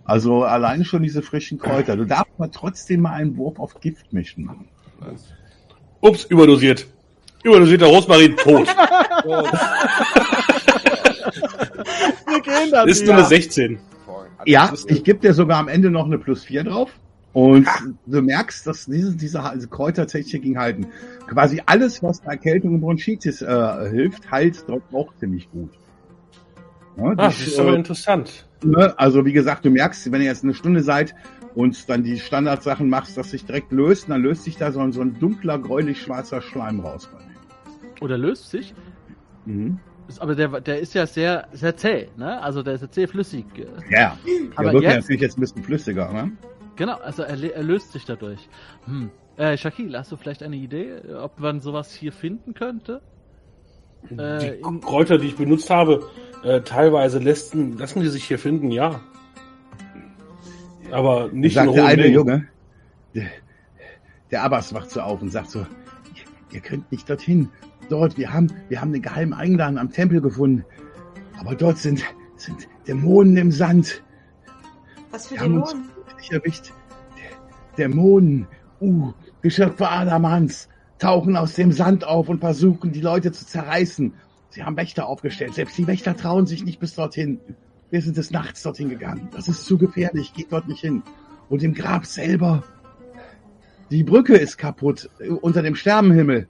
Also allein schon diese frischen Kräuter. Du darfst aber trotzdem mal einen Wurf auf Giftmischen machen. Ups, überdosiert. Überdosierter Rosmarin, tot. Dann Ist. Nummer 16. Ja, Das ich gebe dir sogar am Ende noch eine plus 4 drauf. Und du merkst, dass diese, diese diese Kräuter tatsächlich gegen halten. Quasi alles, was bei Erkältung und Bronchitis äh, hilft, heilt dort auch ziemlich gut. Ja, Ah, das ist aber äh, interessant. ne, also wie gesagt, du merkst, wenn ihr jetzt eine Stunde seid, und dann die Standardsachen machst, dass sich direkt löst, dann löst sich da so ein, so ein dunkler, gräulich-schwarzer Schleim raus. Oder löst sich. Mhm. Aber der, der ist ja sehr, sehr zäh, ne? Also der ist ja zäh flüssig. Ja, Aber der wird ja jetzt- natürlich jetzt ein bisschen flüssiger, ne? Genau, also er, er löst sich dadurch. Hm. Äh, Shakil, hast du vielleicht eine Idee, ob man sowas hier finden könnte? Äh, Die in- Kräuter, die ich benutzt habe, äh, teilweise lassen, lassen die sich hier finden, ja. Aber nicht in sagt der hohen eine Mengen. Junge, der, der Abbas wacht so auf und sagt so, ihr, könnt nicht dorthin. Dort, wir haben, wir haben den geheimen Eingang am Tempel gefunden. Aber dort sind, sind Dämonen im Sand. Was für haben uns Dämonen? erwischt. Der- Dämonen, uh, Geschöpfe Adamans, tauchen aus dem Sand auf und versuchen, die Leute zu zerreißen. Sie haben Wächter aufgestellt. Selbst die Wächter trauen sich nicht bis dorthin. Wir sind des Nachts dorthin gegangen. Das ist zu gefährlich. Geht dort nicht hin. Und im Grab selber. Die Brücke ist kaputt. äh, Unter dem Sternenhimmel.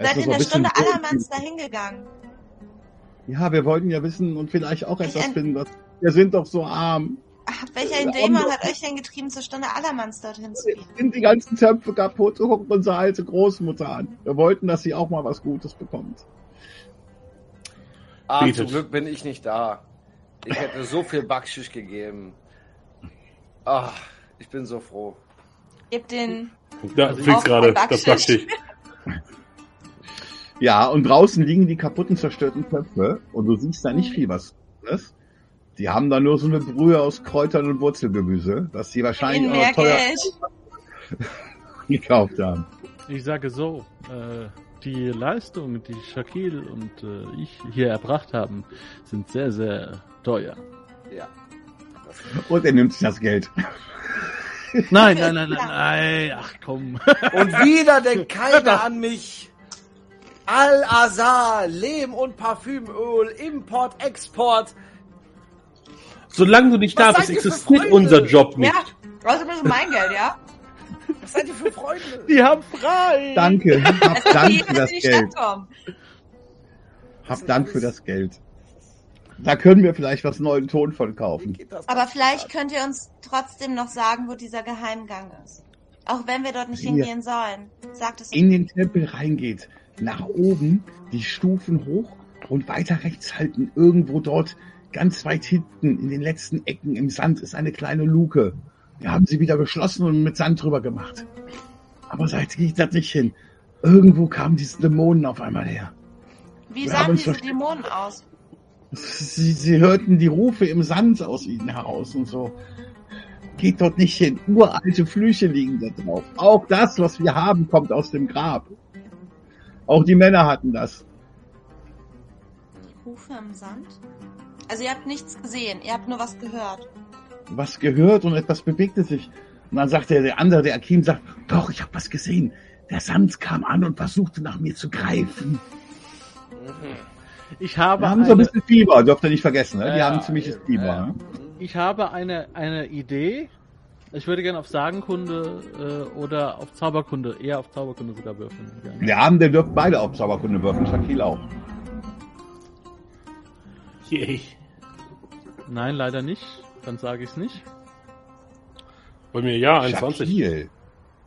Seid in der Stunde Allermanns dahin gegangen. Ja, wir wollten ja wissen und vielleicht auch etwas Ich- finden. Was, wir sind doch so arm. Ach, welcher Dämon hat euch denn getrieben, zur Stunde Allermanns dorthin zu gehen? sind die ganzen Töpfe kaputt. Guckt unsere alte Großmutter an. Wir wollten, dass sie auch mal was Gutes bekommt. Ah, zum. Glück bin ich nicht da. Ich hätte so viel Backschisch gegeben. Ah, ich bin so froh. Gebt den. Da Also fliegt gerade das Backschisch. Backschicht. Ja, und draußen liegen die kaputten, zerstörten Töpfe und du siehst da nicht viel was ist. Die haben da nur so eine Brühe aus Kräutern und Wurzelgemüse, das sie wahrscheinlich auch teuer Geld. gekauft haben. Ich sage so, äh, die Leistungen, die Shakil und äh, ich hier erbracht haben, sind sehr, sehr teuer. Ja. Und er nimmt sich das Geld. Nein, nein, nein, nein, nein, ach komm. Und wieder denkt keiner an mich. Al-Azhar, Lehm- und Parfümöl, Import, Export. Solange du nicht da bist, existiert unser Job nicht. Ja, außerdem ist es mein Geld, ja? Was seid ihr für Freunde? Die haben frei! Danke, hab Als ob Dank die für das Geld. Hab Dank für das Geld. Da können wir vielleicht was neuen Ton von kaufen. Aber vielleicht könnt ihr uns trotzdem noch sagen, wo dieser Geheimgang ist. Auch wenn wir dort nicht Ja. hingehen sollen. Sagt es In den Tempel reingeht, nach oben, die Stufen hoch und weiter rechts halten, irgendwo dort, ganz weit hinten, in den letzten Ecken im Sand, ist eine kleine Luke. Wir haben sie wieder geschlossen und mit Sand drüber gemacht. Aber seit geht das nicht hin. Irgendwo kamen diese Dämonen auf einmal her. Wie Wir sahen haben uns diese. Dämonen aus? Sie, sie hörten die Rufe im Sand aus ihnen heraus und so. Geht dort nicht hin. Uralte Flüche liegen da drauf. Auch das, was wir haben, kommt aus dem Grab. Auch die Männer hatten das. Rufe im Sand? Also ihr habt nichts gesehen, ihr habt nur was gehört. Was gehört und etwas bewegte sich. Und dann sagte der andere, der Akim, sagt, doch, ich habe was gesehen. Der Sand kam an und versuchte nach mir zu greifen. Ich Wir habe, haben so ein eine, bisschen Fieber, dürft ihr nicht vergessen. Ne? Die Ja, haben ziemliches ja, Fieber. ja. Ne? ich habe eine, eine Idee. Ich würde gerne auf Sagenkunde äh, oder auf Zauberkunde, eher auf Zauberkunde sogar würfeln. gerne. Wir haben, der dürft beide auf Zauberkunde würfeln. Shakil auch. Yay. Nein, leider nicht. Dann sage ich es nicht. Bei mir ja, 21. Shakil.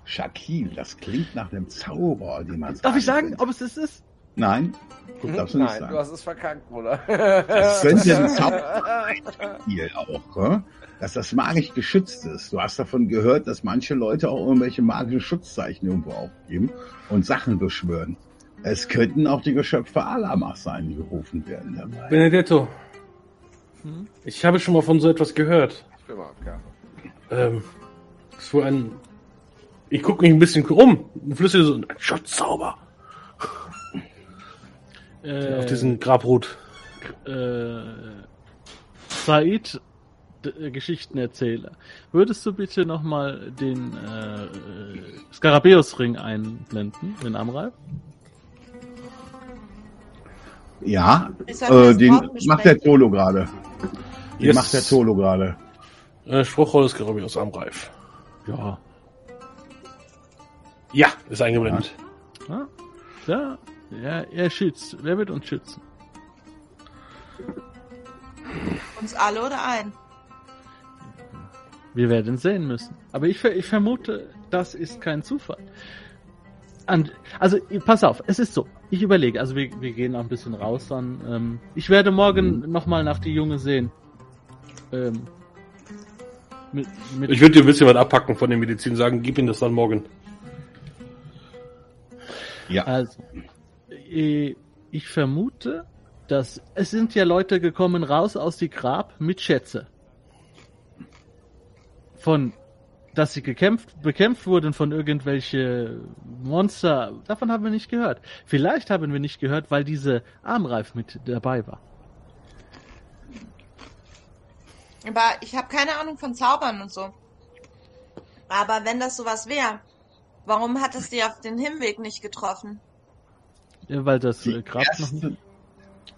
Shakil, das klingt nach einem Zauber, den man Darf ich sagen, ob es es ist? Nein, das darfst du nicht Nein, sagen. du hast es verkackt, Bruder. Das könnte ein Zauber sein, Shakil auch, ne? dass das magisch geschützt ist. Du hast davon gehört, dass manche Leute auch irgendwelche magischen Schutzzeichen irgendwo aufgeben und Sachen beschwören. Es könnten auch die Geschöpfe Alamas sein, die gerufen werden dabei. Benedetto, Hm? ich habe schon mal von so etwas gehört. Ich bin mal. Ähm, das ist wohl ein. Ich gucke mich ein bisschen um und flüstere so ein Schutzzauber Äh, auf diesen Grabrut. äh, Said, äh, Geschichtenerzähler. Würdest du bitte nochmal den äh, äh, Skarabäusring einblenden, den Amreif? Ja, äh, das den macht der. Tolo gerade. Den Yes. macht der Tolo gerade. Äh, Spruchrolle ist aus Amreif. Ja. Ja, ist eingeblendet. Ja, ja, ja, er schützt. Wer wird uns schützen? Uns alle oder ein? Wir werden sehen müssen. Aber ich, ich vermute, das ist kein Zufall. An, also, pass auf, es ist so. Ich überlege, also wir, wir gehen auch ein bisschen raus dann. Ähm, ich werde morgen nochmal nach die Junge sehen. Ähm, mit, mit, Ich würde dir ein bisschen was abpacken von der Medizin, sagen, gib ihm das dann morgen. Ja. Also, ich vermute, dass es sind ja Leute gekommen raus aus die Grab mit Schätze. Von, dass sie gekämpft, bekämpft wurden von irgendwelche Monster. Davon haben wir nicht gehört. Vielleicht haben wir nicht gehört, weil diese Armreif mit dabei war. Aber ich habe keine Ahnung von Zaubern und so. Aber wenn das sowas wäre, warum hat es die auf den Hinweg nicht getroffen? Ja, weil das Die äh, Grab noch nicht. erste,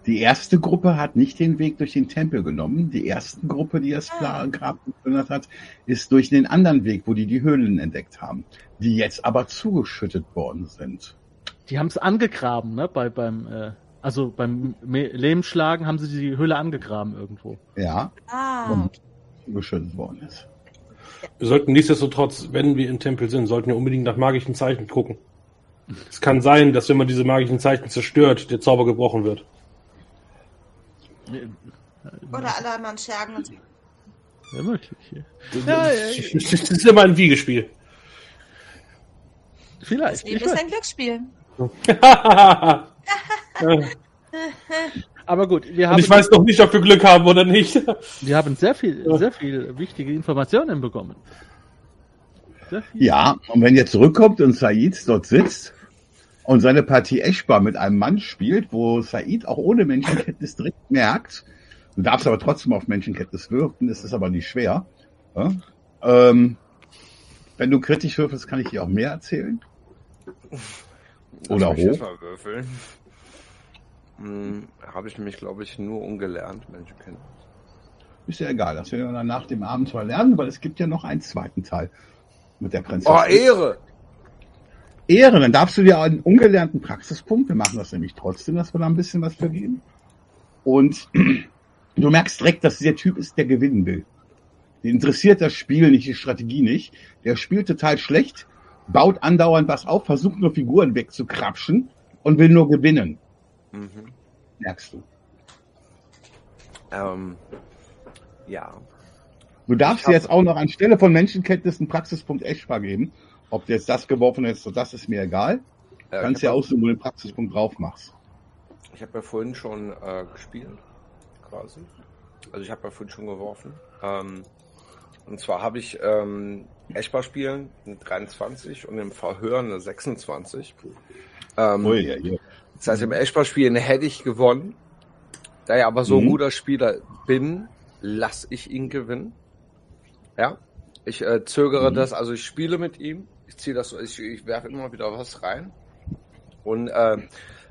die erste Gruppe hat nicht den Weg durch den Tempel genommen. Die erste Gruppe, die das Ah. Grab geplündert hat, ist durch den anderen Weg, wo die die Höhlen entdeckt haben, die jetzt aber zugeschüttet worden sind. Die haben es angegraben, ne? Bei, beim, äh, also beim Lehmschlagen haben sie die Höhle angegraben irgendwo. Ja, Ah, und zugeschüttet worden ist. Wir sollten nichtsdestotrotz, wenn wir im Tempel sind, sollten wir unbedingt nach magischen Zeichen gucken. Es kann sein, dass wenn man diese magischen Zeichen zerstört, der Zauber gebrochen wird. oder alle anderen Schergen und so. Ja, möglich. Ja, ja. Das ist immer ein Wiegespiel. Das Vielleicht. Leben Ich ist ein Glücksspiel. Aber gut, wir Und haben, ich weiß noch nicht, ob wir Glück haben oder nicht. wir haben sehr viel, sehr viel wichtige Informationen bekommen. Sehr viel. Ja, und wenn ihr zurückkommt und Said dort sitzt und seine Partie Eschbar mit einem Mann spielt, wo Said auch ohne Menschenkenntnis direkt merkt, du darfst aber trotzdem auf Menschenkenntnis wirken, das ist aber nicht schwer. Ja? Ähm, wenn du kritisch würfelst, kann ich dir auch mehr erzählen. Oder mich hoch. würfeln. Hm, Habe ich nämlich, glaube ich, nur ungelernt, Menschenkenntnis. Ist ja egal, das werden wir dann nach dem Abenteuer lernen, weil es gibt ja noch einen zweiten Teil mit der Prinzessin. Oh, Ehre! Ehre, dann darfst du dir einen ungelernten Praxispunkt, wir machen das nämlich trotzdem, dass wir da ein bisschen was vergeben. Und du merkst direkt, dass der Typ ist, der gewinnen will. Den interessiert das Spiel nicht, die Strategie nicht. Der spielt total schlecht, baut andauernd was auf, versucht nur Figuren wegzukrapschen und will nur gewinnen. Mhm. Merkst du. Ähm, ja. Du darfst dir jetzt auch noch anstelle von Menschenkenntnis einen Praxispunkt Eschbar geben. Ob du jetzt das geworfen hast, so das ist mir egal. Äh, Kannst ja habe aussuchen, wo du den Praxispunkt drauf machst. ich hab ja vorhin schon äh, gespielt, quasi. Also ich habe ja vorhin schon geworfen. Ähm, und zwar habe ich ähm, Eschbar spielen eine 23 und im Verhör eine 26. Ähm, Ui, ja, ja. Das heißt, im Eschbar-Spielen hätte ich gewonnen. Da ich aber so ein Mhm. guter Spieler bin, lasse ich ihn gewinnen. Ja. Ich äh, zögere Mhm. das, also ich spiele mit ihm. Ich ziehe das, ich, ich werfe immer wieder was rein und äh,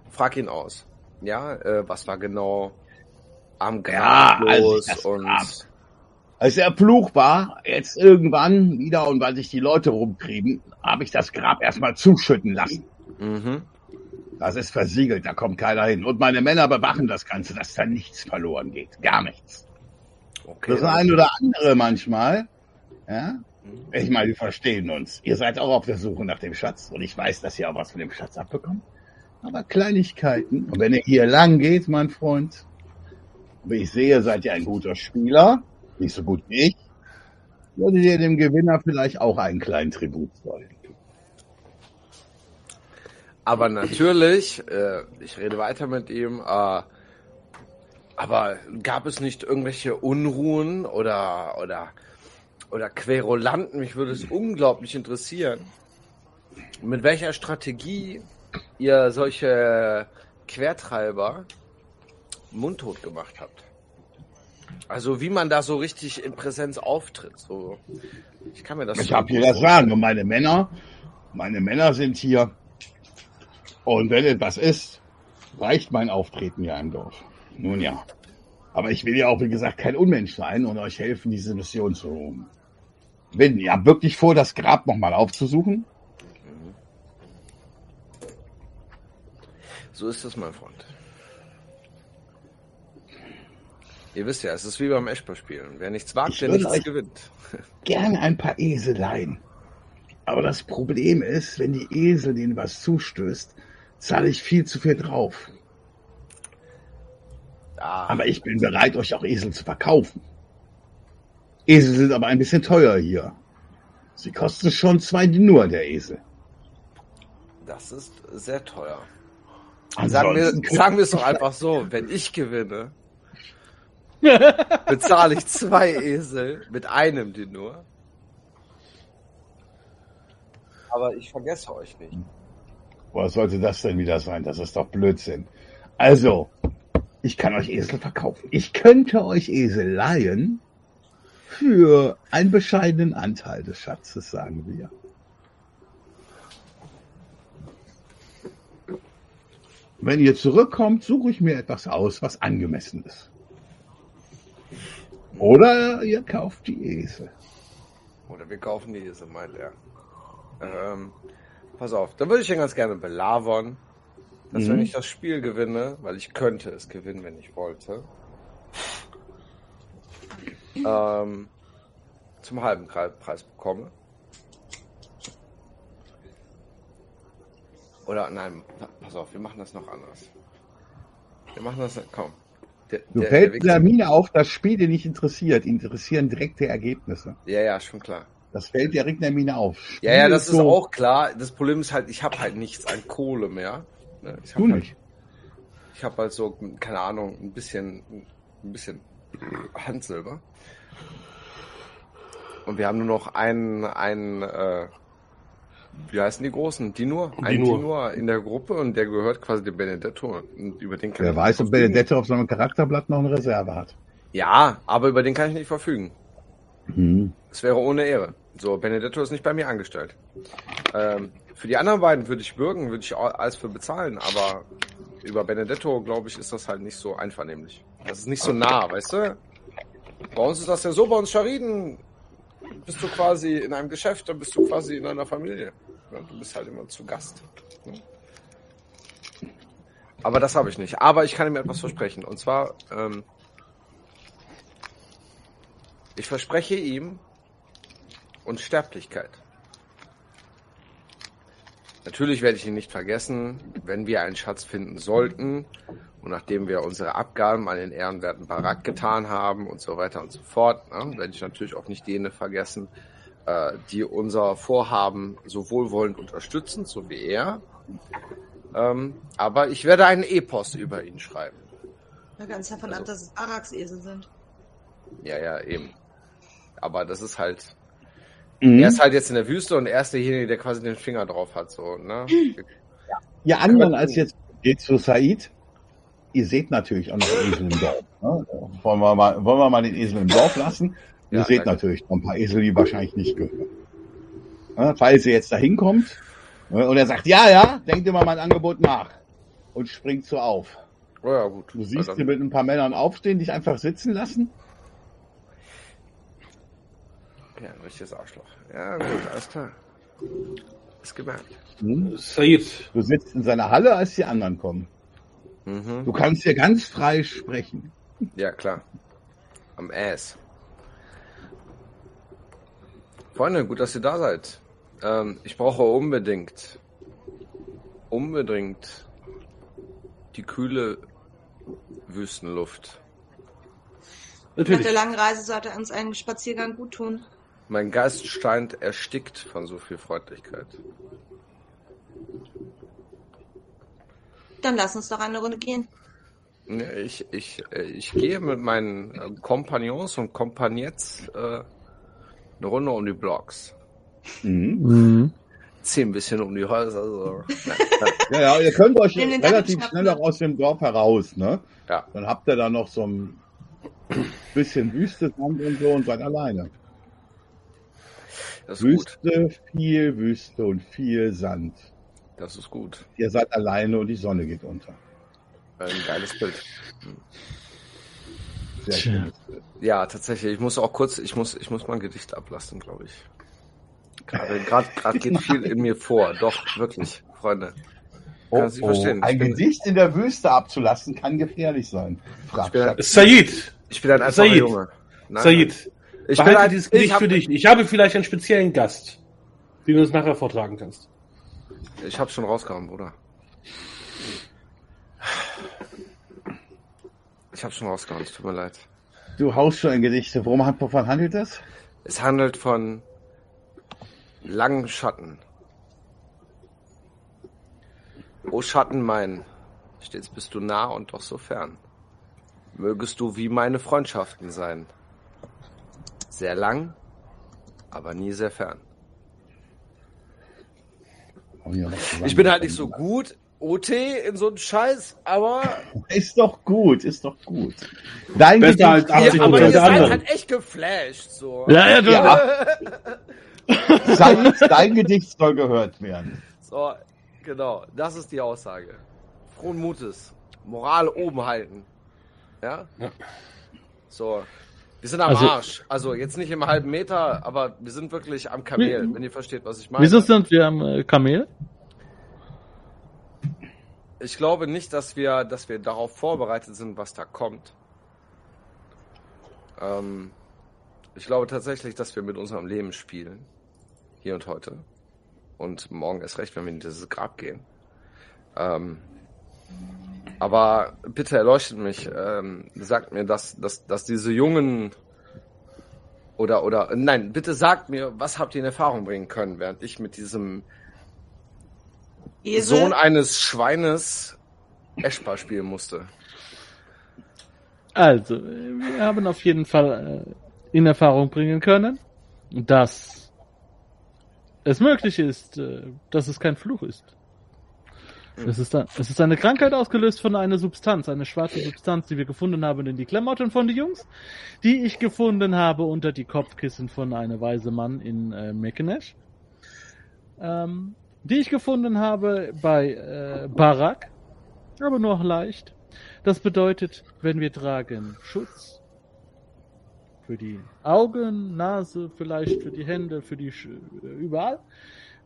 frag ihn aus. Ja, äh, was war genau am Ja, Grab also los das und Grab. Als er Fluch war, jetzt irgendwann wieder und weil sich die Leute rumtrieben, habe ich das Grab erstmal zuschütten lassen. mhm. Das ist versiegelt, da kommt keiner hin. Und meine Männer bewachen das Ganze, dass da nichts verloren geht. Gar nichts. okay. Das ein oder andere manchmal. Ja? Ich meine, wir verstehen uns. Ihr seid auch auf der Suche nach dem Schatz und ich weiß, dass ihr auch was von dem Schatz abbekommt. Aber Kleinigkeiten. Und wenn ihr hier lang geht, mein Freund, wie ich sehe, seid ihr ein guter Spieler, nicht so gut wie ich, würdet ihr dem Gewinner vielleicht auch einen kleinen Tribut zollen. Aber natürlich, äh, ich rede weiter mit ihm, äh, aber gab es nicht irgendwelche Unruhen oder, oder, oder Querulanten? Mich würde es unglaublich interessieren, mit welcher Strategie ihr solche Quertreiber mundtot gemacht habt. Also wie man da so richtig in Präsenz auftritt. So, ich kann mir das Ich habe hier das sagen und meine Männer, meine Männer sind hier. Und wenn etwas ist, reicht mein Auftreten hier im Dorf. Nun ja. Aber ich will ja auch, wie gesagt, kein Unmensch sein und euch helfen, diese Mission zu gewinnen. Ihr habt wirklich vor, das Grab nochmal aufzusuchen? So ist es, mein Freund. Ihr wisst ja, es ist wie beim Eschbar-Spielen. Wer nichts wagt, Ich der nichts gewinnt. Gerne ein paar Eseleien. Aber das Problem ist, wenn die Esel denen was zustößt, zahle ich viel zu viel drauf. Ah, Aber ich bin bereit, euch auch Esel zu verkaufen. Esel sind aber ein bisschen teuer hier. Sie kosten schon zwei Dinur, der Esel. das ist sehr teuer. Sagen wir, sagen wir es doch einfach so, wenn ich gewinne, bezahle ich zwei Esel mit einem die nur. Aber ich vergesse euch nicht. Was sollte das denn wieder sein? Das ist doch Blödsinn. Also, ich kann euch Esel verkaufen. Ich könnte euch Esel leihen für einen bescheidenen Anteil des Schatzes, sagen wir. Wenn ihr zurückkommt, suche ich mir etwas aus, was angemessen ist. Oder ihr kauft die Esel. Oder wir kaufen die Esel, meint er. Ähm, pass auf, dann würde ich ja ganz gerne belavern, dass Mhm. wenn ich das Spiel gewinne, weil ich könnte es gewinnen, wenn ich wollte, ähm, zum halben Preis bekomme. Oder nein, pa- pass auf, wir machen das noch anders. Wir machen das, komm. Der, Du der- fällt der Mine auf, das Spiel dir nicht interessiert. Interessieren direkte Ergebnisse. Ja, ja, schon klar. Das fällt der Regner Mine auf. Ja, ja, Spiel das ist so- auch klar. Das Problem ist halt, ich habe halt nichts an Kohle mehr. Ne? Ich hab Du halt, nicht. Ich habe halt so, keine Ahnung, ein bisschen, ein bisschen Handsilber. Und wir haben nur noch einen, einen, äh, wie heißen die großen? Dinur? Ein Dinur. In der Gruppe und der gehört quasi dem Benedetto. Und über den kann Wer weiß, ob. Benedetto auf seinem Charakterblatt noch eine Reserve hat. Ja, aber über den kann ich nicht verfügen. Hm. Es wäre ohne Ehre. So, Benedetto ist nicht bei mir angestellt. Ähm, für die anderen beiden würde ich bürgen, würde ich alles für bezahlen, aber über Benedetto, glaube ich, ist das halt nicht so einvernehmlich. Das ist nicht so nah, weißt du? Bei uns ist das ja so, bei uns Schariden bist du quasi in einem Geschäft, dann bist du quasi in einer Familie. Ja, du bist halt immer zu Gast. ne? Aber das habe ich nicht. Aber ich kann ihm etwas versprechen. Und zwar, ähm, ich verspreche ihm Unsterblichkeit. Natürlich werde ich ihn nicht vergessen, wenn wir einen Schatz finden sollten und nachdem wir unsere Abgaben an den ehrenwerten Barak getan haben und so weiter und so fort, ne, werde ich natürlich auch nicht jene vergessen, äh, die unser Vorhaben so wohlwollend unterstützen, so wie er. Ähm, aber ich werde einen Epos über ihn schreiben. Ja, ganz davon ab, dass es Arax-Esel sind. Ja, ja, eben. Aber das ist halt, Mhm. er ist halt jetzt in der Wüste und er ist derjenige, der quasi den Finger drauf hat, so, ne? Ihr anderen als jetzt geht zu Said. Ihr seht natürlich auch noch Esel im Dorf. Ne? Wollen, wir mal, wollen wir mal den Esel im Dorf lassen? Ihr Ja, seht danke. natürlich noch ein paar Esel, die wahrscheinlich nicht gehören. Ne? Falls ihr jetzt da hinkommt ne? und er sagt, ja, ja, denkt immer mein Angebot nach und springt so auf. Oh ja, gut. Du siehst Also, sie mit ein paar Männern aufstehen, dich einfach sitzen lassen. Ja, ein richtiges Arschloch. Ja, gut, alles klar. Ist gemerkt. Hm? Said, Du sitzt in seiner Halle, als die anderen kommen. Mhm. Du kannst hier ganz frei sprechen. Ja, klar. Am Ass. Freunde, gut, dass ihr da seid. Ähm, ich brauche unbedingt, unbedingt die kühle Wüstenluft. Nach natürlich. der langen Reise sollte uns ein Spaziergang gut tun. Mein Geist scheint erstickt von so viel Freundlichkeit. Dann lass uns doch eine Runde gehen. Ich, ich, ich gehe mit meinen äh, Kompagnons und Kompagnettes äh, eine Runde um die Blocks. Mhm. Mhm. Zieh ein bisschen um die Häuser. So. Ja, ja, ihr könnt euch relativ schnell auch aus dem Dorf heraus, ne? Ja. Dann habt ihr da noch so ein bisschen Wüste Sand und so und seid alleine. Das ist gut. Wüste, viel Wüste und viel Sand. Das ist gut. Ihr seid alleine und die Sonne geht unter. Ein geiles Bild. Sehr Tja. schön. Ja, tatsächlich. Ich muss auch kurz, ich muss, ich muss mal ein Gedicht ablassen, glaube ich. Gerade, geht viel in mir vor. Doch, wirklich, Freunde. Oh, verstehen. Ein Ich bin- Gesicht in der Wüste abzulassen kann gefährlich sein. Fragt bin-. Said, Ich bin ein einfacher Said. Junge. Nein, Said, Ich behalte ein- dieses ich Gedicht hab- für dich. Ich habe vielleicht einen speziellen Gast, den du uns nachher vortragen kannst. Ich hab's schon rausgehauen, Bruder. Ich hab's schon rausgehauen, es tut mir leid. Du haust schon in Gedichte. Worum, hat- wovon handelt das? Es handelt von langen Schatten. O Schatten mein, stets bist du nah und doch so fern. Mögest du wie meine Freundschaften sein. Sehr lang, aber nie sehr fern. Hab ich bin halt nicht so gut, OT, in so einem Scheiß, aber, Ist doch gut, ist doch gut. Dein Besser Gedicht, als 80 ja, aber ihr seid halt echt geflasht, so. Ja, ja, du, Ja. Dein Gedicht soll gehört werden. So, genau, das ist die Aussage. Frohen Mutes. Moral oben halten. Ja? Ja. So. Wir sind am Also- Arsch. Also jetzt nicht im halben Meter, aber wir sind wirklich am Kamel, Wie- wenn ihr versteht, was ich meine. wieso sind wir am äh, Kamel? Ich glaube nicht, dass wir, dass wir darauf vorbereitet sind, was da kommt. Ähm, ich glaube tatsächlich, dass wir mit unserem Leben spielen. Hier und heute. Und morgen erst recht, wenn wir in dieses Grab gehen. Ähm, aber bitte erleuchtet mich, ähm, sagt mir, dass, dass, dass diese jungen oder, oder, nein, bitte sagt mir, was habt ihr in Erfahrung bringen können, während ich mit diesem Esel? Sohn eines Schweines Eschbar spielen musste. Also, wir haben auf jeden Fall äh, in Erfahrung bringen können, dass es möglich ist, äh, dass es kein Fluch ist. Es ist, ein, es ist eine Krankheit ausgelöst von einer Substanz, eine schwarze Substanz, die wir gefunden haben in die Klamotten von den Jungs, die ich gefunden habe unter die Kopfkissen von einem weise Mann in äh, Mekkenesh, ähm, die ich gefunden habe bei äh, Barak, aber nur leicht. Das bedeutet, wenn wir tragen Schutz für die Augen, Nase, vielleicht für die Hände, für die Sch überall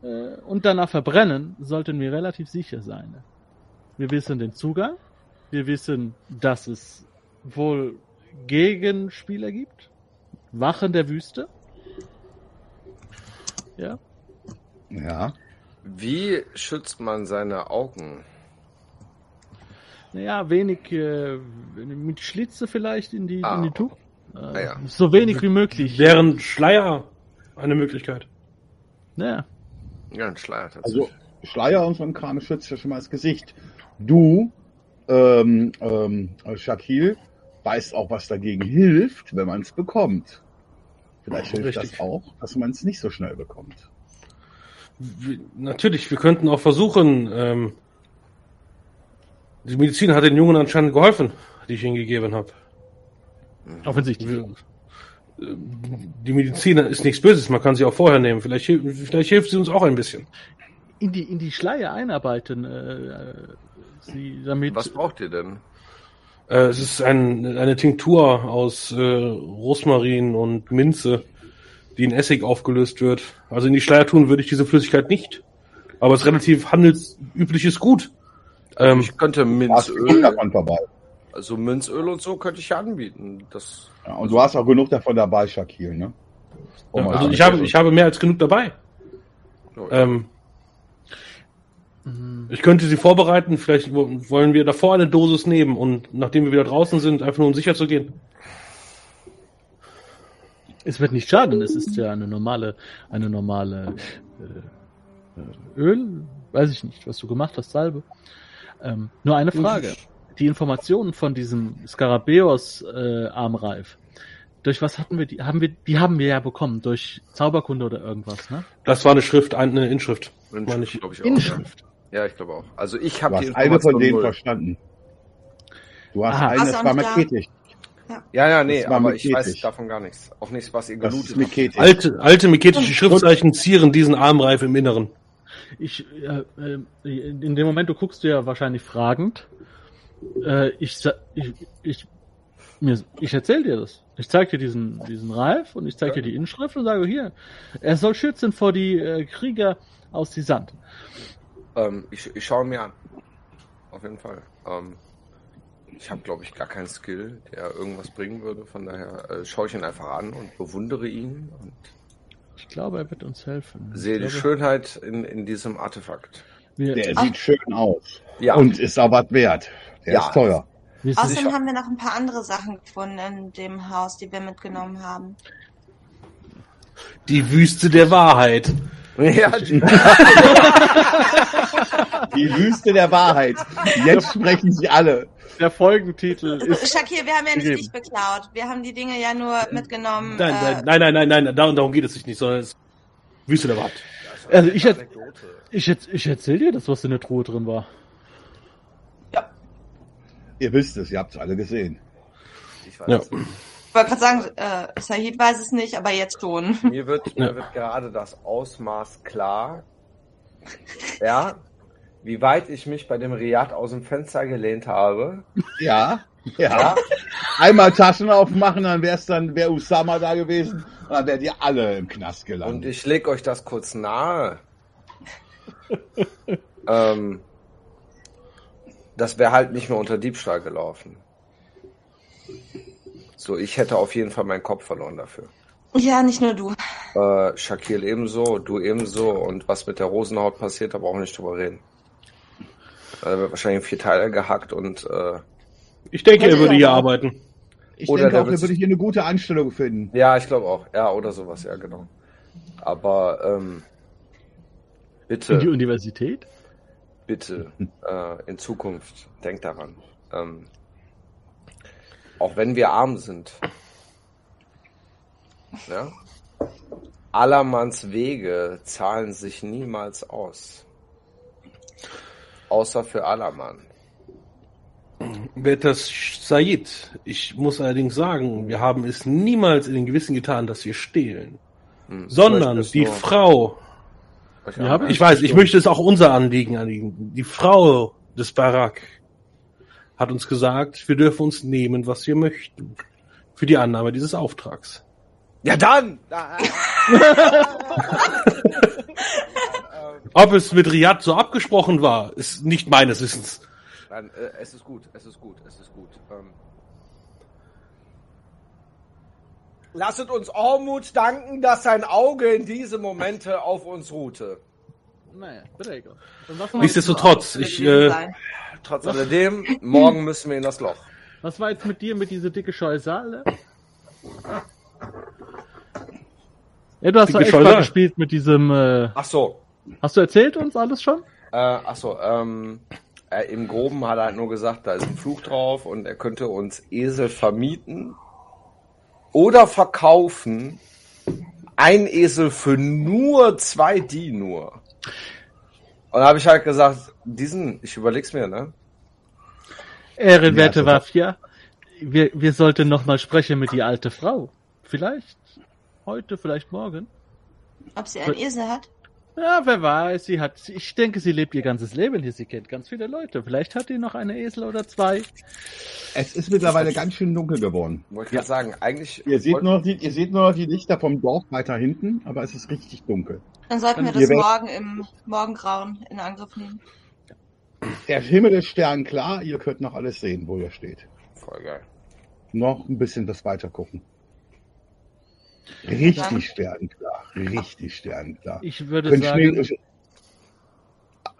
äh, und danach verbrennen, sollten wir relativ sicher sein. Wir wissen den Zugang, wir wissen, dass es wohl Gegenspieler gibt, Wachen der Wüste. Ja, Ja. Wie schützt man seine Augen? naja, wenig äh, mit Schlitze vielleicht in die, Ah, in die Tuch. Äh, Ah, ja. So wenig wie möglich. Wären Schleier eine Möglichkeit? Ja. Ja, ein Schleier tatsächlich. Also Schleier und so ein Kram schützt ja schon mal das Gesicht. Du, ähm, ähm, Shaquille, weißt auch, was dagegen hilft, wenn man es bekommt. Vielleicht hilft Richtig. das auch, dass man es nicht so schnell bekommt. Wir, natürlich, wir könnten auch versuchen, ähm, die Medizin hat den Jungen anscheinend geholfen, die ich ihnen gegeben habe. Offensichtlich. Die Medizin ist nichts Böses, man kann sie auch vorher nehmen. Vielleicht, vielleicht hilft sie uns auch ein bisschen. in die, in die Schleier einarbeiten, äh, sie damit. Was braucht ihr denn? Äh, es ist ein, eine Tinktur aus äh, Rosmarin und Minze, die in Essig aufgelöst wird. Also in die Schleier tun würde ich diese Flüssigkeit nicht. Aber es ist relativ handelsübliches Gut. Ähm, Ich könnte Minzöl, davon dabei. Also Minzöl und so könnte ich ja anbieten. Das, Ja, und du hast auch genug davon dabei, Shaquille, ne? Oh, ja, also ich habe, ich habe mehr als genug dabei. oh, Ähm, ich könnte sie vorbereiten. Vielleicht wo- wollen wir davor eine Dosis nehmen und nachdem wir wieder draußen sind, einfach nur um sicher zu gehen. Es wird nicht schaden, es ist ja eine normale, eine normale äh, äh, Öl, weiß ich nicht, was du gemacht hast, Salbe. Ähm, nur eine Frage. Die Informationen von diesem Skarabäus äh, Armreif. Durch was hatten wir die? Haben wir, die haben wir ja bekommen durch Zauberkunde oder irgendwas, ne? Das war eine Schrift, eine Inschrift. meine ich. glaube ich auch. Inschrift. Ja. ja, ich glaube auch. Also ich habe die hast eine von denen verstanden. Du hast Aha. eine, Hast das war? Maketisch. Ja, ja, nee, aber ich weiß davon gar nichts. Auch nichts, was ihr Das gelootet ist habt. Alte, alte meketische Schriftzeichen zieren diesen Armreif im Inneren. Ich, äh, äh, in dem Moment, du guckst du ja wahrscheinlich fragend. Äh, ich, sa- ich, ich, mir, ich erzähl dir das. Ich zeig dir diesen, diesen Reif und ich zeig dir die Inschrift und sage hier, er soll schützen vor die äh, Krieger aus die Sand. Ähm, ich, ich schaue mir an. Auf jeden Fall. Ähm, Ich habe, glaube ich, gar keinen Skill, der irgendwas bringen würde. Von daher äh, schaue ich ihn einfach an und bewundere ihn und Ich glaube, er wird uns helfen. sehe die Schönheit in, in diesem Artefakt. wir, Der sieht schön aus. Ja. Und ist was wert. Der Ja. ist teuer. Außerdem haben wir noch ein paar andere Sachen gefunden in dem Haus, die wir mitgenommen haben. Die Wüste der Wahrheit. Ja, die, Die Wüste der Wahrheit. Jetzt sprechen sie alle. der Folgentitel ist Shakir, wir haben ja nicht Gegeben. dich beklaut. Wir haben die Dinge ja nur mitgenommen. Nein, äh, nein, nein, nein, nein, nein, darum, darum geht es sich nicht, sondern es ist Wüste der Wahrheit. Also ich. Ich, ich erzähl dir das, was in der Truhe drin war. Ihr wisst es, ihr habt es alle gesehen. Ich weiß Ja. es. Ich wollte gerade sagen, äh, Sahid weiß es nicht, aber jetzt schon. Mir wird, Ja. mir wird gerade das Ausmaß klar. Ja. Wie weit ich mich bei dem Riad aus dem Fenster gelehnt habe. Ja, ja. Ja. Einmal Taschen aufmachen, dann wär's dann, wäre Usama da gewesen, und dann wärt ihr alle im Knast Und gelandet. ich leg euch das kurz nahe. ähm, das wäre halt nicht mehr unter Diebstahl gelaufen. So, ich hätte auf jeden Fall meinen Kopf verloren dafür. Ja, nicht nur du. Äh, Shaquille ebenso, du ebenso. Und was mit der Rosenhaut passiert, da brauchen wir nicht drüber reden. Da wird wahrscheinlich in vier Teile gehackt und äh, Ich denke, er würde hier arbeiten. Ich oder denke auch, da würde hier eine gute Anstellung finden. ja, ich glaube auch. Ja, oder sowas, ja, genau. Aber ähm, In die bitte, Universität? Bitte, äh, in Zukunft, denkt daran. Ähm, auch wenn wir arm sind, ja, allermanns Wege zahlen sich niemals aus. Außer für Allermann. Werter Said, ich muss allerdings sagen, wir haben es niemals in den Gewissen getan, dass wir stehlen. Hm, Sondern die Frau, Ja, anmerken. ich weiß, ich möchte es auch unser Anliegen anliegen. Die Frau des Barak hat uns gesagt, wir dürfen uns nehmen, was wir möchten. Für die Annahme dieses Auftrags. Ja, dann! Ah, Ob es mit Riyad so abgesprochen war, ist nicht meines Wissens. Nein, äh, es ist gut, es ist gut, es ist gut. Ähm, Lasset uns Ormut danken, dass sein Auge in diese Momente auf uns ruhte. Naja. Und was, Nichtsdestotrotz, ich, äh. Trotz alledem, morgen müssen wir in das Loch. was war jetzt mit dir mit dieser dicke Scheusale? Ja, du hast doch Scheusal? gespielt mit diesem. Äh, Ach so, hast du erzählt uns alles schon? äh, ach so, ähm, äh, im Groben hat er halt nur gesagt, da ist ein Fluch drauf und er könnte uns Esel vermieten oder verkaufen. Ein Esel für nur zwei Dinur. Und da habe ich halt gesagt, diesen, ich überleg's mir, ne? Ehrenwerte Ja, wir, wir sollten noch mal sprechen mit die alte Frau. Vielleicht heute, vielleicht morgen. Ob sie einen Esel hat? Ja, wer weiß, sie hat, ich denke, sie lebt ihr ganzes Leben hier, sie kennt ganz viele Leute. Vielleicht hat die noch eine Esel oder zwei. Es ist mittlerweile ganz schön dunkel geworden. Wollte ich gerade sagen, eigentlich. Ihr seht, nur noch die, ihr seht nur noch die Lichter vom Dorf weiter hinten, aber es ist richtig dunkel. Dann sollten wir das morgen im Morgengrauen in Angriff nehmen. Der Himmel ist sternklar, ihr könnt noch alles sehen, wo ihr steht. Voll geil. Noch ein bisschen das weiter gucken. Richtig Dann- sternklar, richtig sternklar. Ich würde Könnt sagen, Schnee,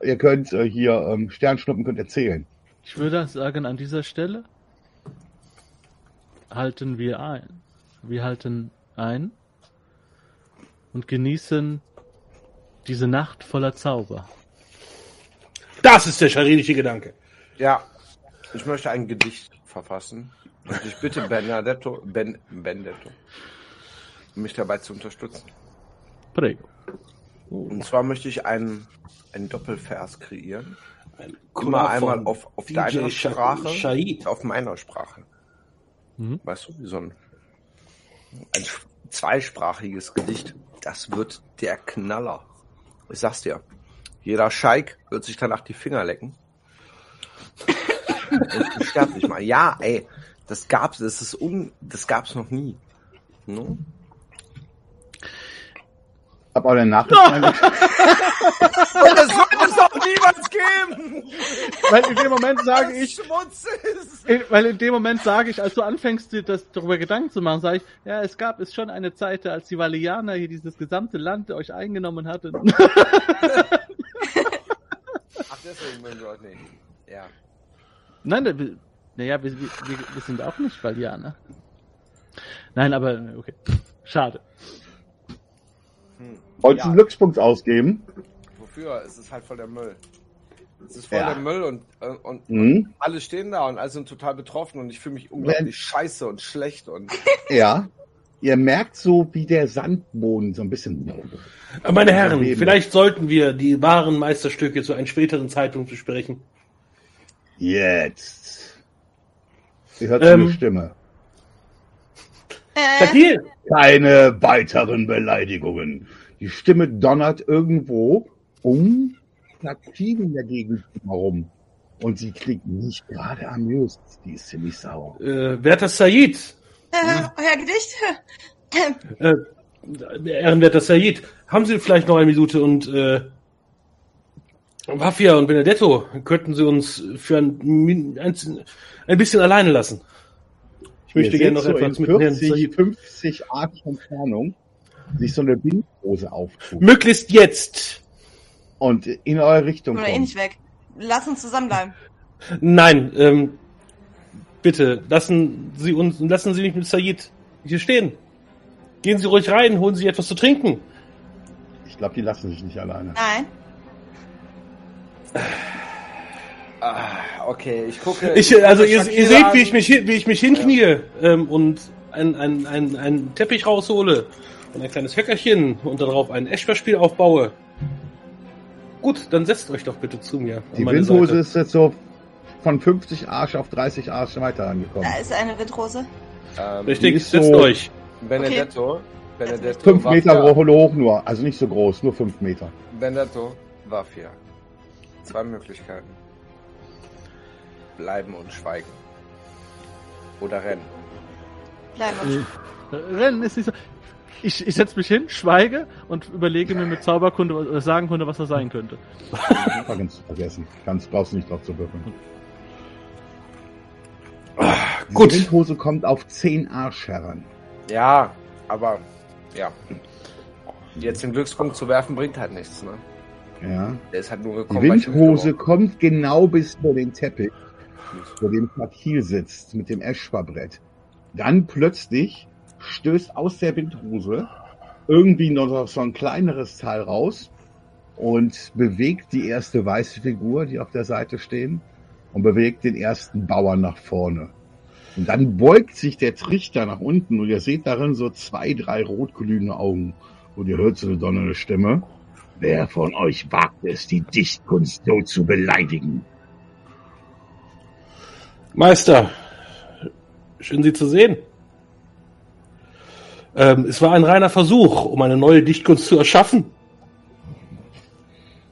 ihr könnt äh, hier ähm, Sternschnuppen könnt erzählen. ich würde sagen, an dieser Stelle halten wir ein. Wir halten ein und genießen diese Nacht voller Zauber. Das ist der charidische Gedanke. Ja, ich möchte ein Gedicht verfassen. Und ich bitte Benedetto, ben, Benedetto, mich dabei zu unterstützen. Prego. Und zwar möchte ich einen, einen Doppelvers kreieren. Ein Immer einmal auf, auf DJ deiner Sha- Sprache, Shahid. auf meiner Sprache. Mhm. Weißt du, wie so ein, ein zweisprachiges Gedicht. Das wird der Knaller. Ich sag's dir. Jeder Scheik wird sich danach die Finger lecken. Und beschwert sich mal. Ja, ey, das gab's, das ist un, das gab's noch nie. No? Hab auch den Nachricht Und das wird es doch niemals geben! Weil in dem Moment sage ich, Schmutz ist. in, weil in dem Moment sage ich, als du anfängst, dir das darüber Gedanken zu machen, sage ich, ja, es gab es schon eine Zeit, als die Valianer hier dieses gesamte Land euch eingenommen hatten. Ach, deswegen mögen wir euch nicht. Ja. Nein, naja, wir, wir, wir wir sind auch nicht Valianer. Nein, aber okay. Schade. Wolltest du Ja. einen Glückspunkt ausgeben? Wofür? Es ist halt voll der Müll. Es ist voll Ja. der Müll und, äh, und Mhm. alle stehen da und alle sind total betroffen und ich fühle mich unglaublich scheiße und schlecht und Ja. Ihr merkt so, wie der Sandboden so ein bisschen. Meine Herren, Leben. vielleicht sollten wir die wahren Meisterstücke zu einem späteren Zeitpunkt besprechen. Jetzt. Ihr hört Ähm. eine Stimme. Äh, Keine weiteren Beleidigungen. Die Stimme donnert irgendwo um, in der Gegend herum. Und sie klingt nicht gerade amüs. Die ist ziemlich sauer. äh, werter Said, äh, euer Gedicht? äh, ehrenwerter Said, haben Sie vielleicht noch eine Minute und äh, Wafia und Benedetto, könnten Sie uns für ein, ein, ein bisschen alleine lassen? Ich möchte gerne noch so etwas in mit Herrn 40, Said. 50 Arten Entfernung sich so eine Windhose auftut Möglichst jetzt. und in eure Richtung Oder eh kommt. nicht weg. Lass uns zusammenbleiben. Nein, ähm, bitte, lassen Sie uns, lassen Sie mich mit Said hier stehen. Gehen Sie ruhig rein, holen Sie etwas zu trinken. Ich glaube, die lassen sich nicht alleine. Nein. ah, okay, ich gucke. Ich, äh, also ihr, ihr seht, wie ich mich, wie ich mich hinknie ähm, und ein, ein, ein, ein Teppich raushole und ein kleines Höckerchen und darauf ein Eschberspiel aufbaue. Gut, dann setzt euch doch bitte zu mir. Die Windhose Seite. ist jetzt so von 50 Arsch auf 30 Arsch weiter angekommen. Da ist eine Windrose. Ähm, Richtig, setzt so- euch. Benedetto. Benedetto. Fünf Meter Wafia, hoch hoch nur, also nicht so groß, nur fünf Meter. Benedetto. Wafia. Zwei Möglichkeiten. Bleiben und schweigen. Oder rennen. Bleiben wir. Äh, Rennen ist nicht so. Ich, ich setze mich hin, schweige und überlege mir mit Zauberkunde oder Sagenkunde, was das sein könnte. Ganz vergessen. Ganz brauchst du nicht drauf zu würfeln. Die Gut. Windhose kommt auf 10 Arsch heran. Ja, aber ja. Jetzt den Glückspunkt zu werfen bringt halt nichts, ne? Ja. Der ist halt nur Die gekommen. ich Windhose kommt genau bis vor den Teppich, vor dem Fakil sitzt, mit dem Eschbarbrett. Dann plötzlich stößt aus der Windhose irgendwie noch so ein kleineres Teil raus und bewegt die erste weiße Figur, die auf der Seite stehen, und bewegt den ersten Bauern nach vorne. Und dann beugt sich der Trichter nach unten und ihr seht darin so zwei, drei rotglühende Augen. Und ihr hört so eine donnernde Stimme. Wer von euch wagt es, die Dichtkunst so zu beleidigen? Meister, schön Sie zu sehen. Ähm, es war ein reiner Versuch, um eine neue Dichtkunst zu erschaffen.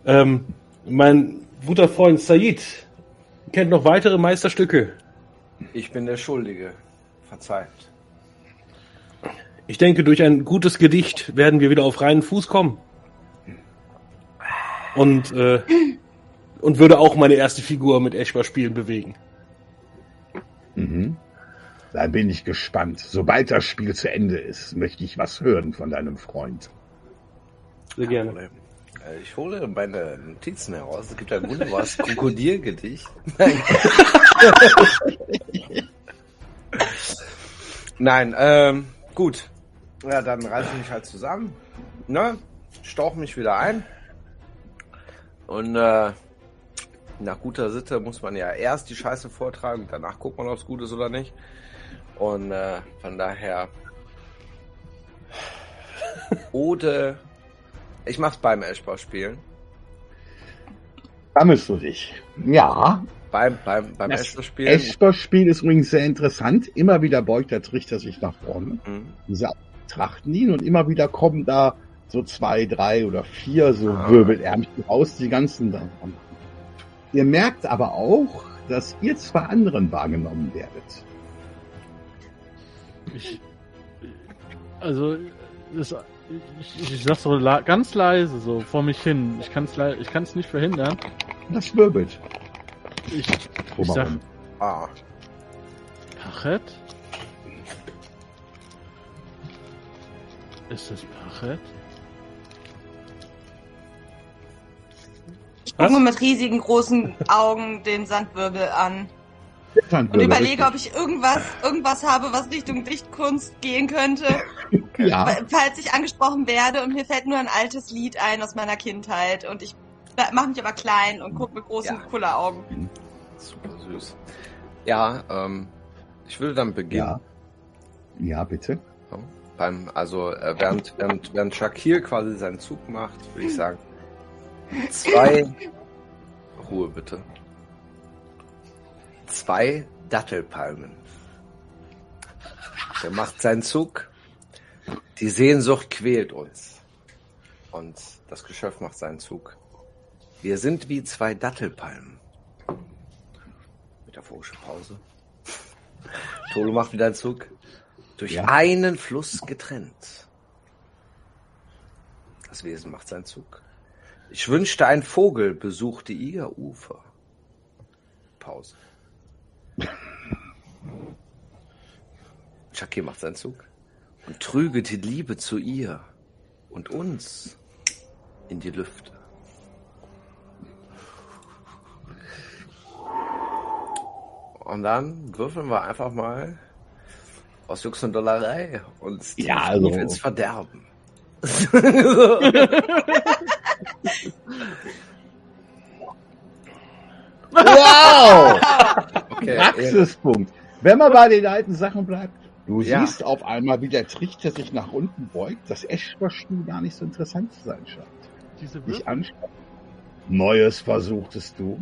Ähm, mein guter Freund Said kennt noch weitere Meisterstücke. Ich bin der Schuldige. Verzeiht. Ich denke, durch ein gutes Gedicht werden wir wieder auf reinen Fuß kommen. Und, äh, und würde auch meine erste Figur mit Eschbar-Spielen bewegen. Mhm. Da bin ich gespannt. Sobald das Spiel zu Ende ist, möchte ich was hören von deinem Freund. Sehr gerne. Ich hole meine Notizen heraus. Es gibt ein wunderbares Krokodilgedicht. Nein. Nein, ähm, gut. Ja, dann reiße ich mich halt zusammen. Ne? Stauch mich wieder ein. Und äh, nach guter Sitte muss man ja erst die Scheiße vortragen, danach guckt man, ob es gut ist oder nicht. Und äh, von daher. Ode. Ich mach's beim Eschbar spielen. Sammelst du dich? Ja. Beim, beim, beim. Eschbar-Spiel ist übrigens sehr interessant. Immer wieder beugt der Trichter sich nach vorne. Mhm. Diese betrachten ihn und immer wieder kommen da so zwei, drei oder vier so Ah. Wirbelärmchen raus, die ganzen dann. Ihr merkt aber auch, dass ihr zwei anderen wahrgenommen werdet. Ich, also, das, Ich, ich sag so la ganz leise, so vor mich hin. Ich kann's, le ich kann's nicht verhindern. Das wirbelt. Ich, ich sag, Ah, Pachet? Ist das Pachet? Ich gucke mit riesigen großen Augen den Sandwirbel an und überlege, ob ich irgendwas, irgendwas habe, was Richtung Dichtkunst gehen könnte, Ja, falls ich angesprochen werde und mir fällt nur ein altes Lied ein aus meiner Kindheit und ich mache mich aber klein und gucke mit großen Ja. Kulleraugen. super süß. Ja, ähm, ich würde dann beginnen. ja. Ja, bitte. Ja, Beim, also äh, während, während, während Shakir quasi seinen Zug macht, würde ich sagen, zwei Ruhe bitte. Zwei Dattelpalmen. Der macht seinen Zug. Die Sehnsucht quält uns. Und das Geschöpf macht seinen Zug. Wir sind wie zwei Dattelpalmen. Metaphorische Pause. Tolo macht wieder einen Zug. Durch Ja. einen Fluss getrennt. Das Wesen macht seinen Zug. Ich wünschte, ein Vogel besuchte ihr Ufer. Pause. Shakir macht seinen Zug. Und trüge die Liebe zu ihr und uns in die Lüfte. Und dann würfeln wir einfach mal aus Jux und Dollerei uns Ja, also- ins Verderben. Wow! Okay, Praxispunkt. Wenn man bei den alten Sachen bleibt, du Ja. siehst auf einmal, wie der Trichter sich nach unten beugt, dass Eschberstuhl gar nicht so interessant zu sein scheint. Diese Dich anschaut. Neues versuchtest du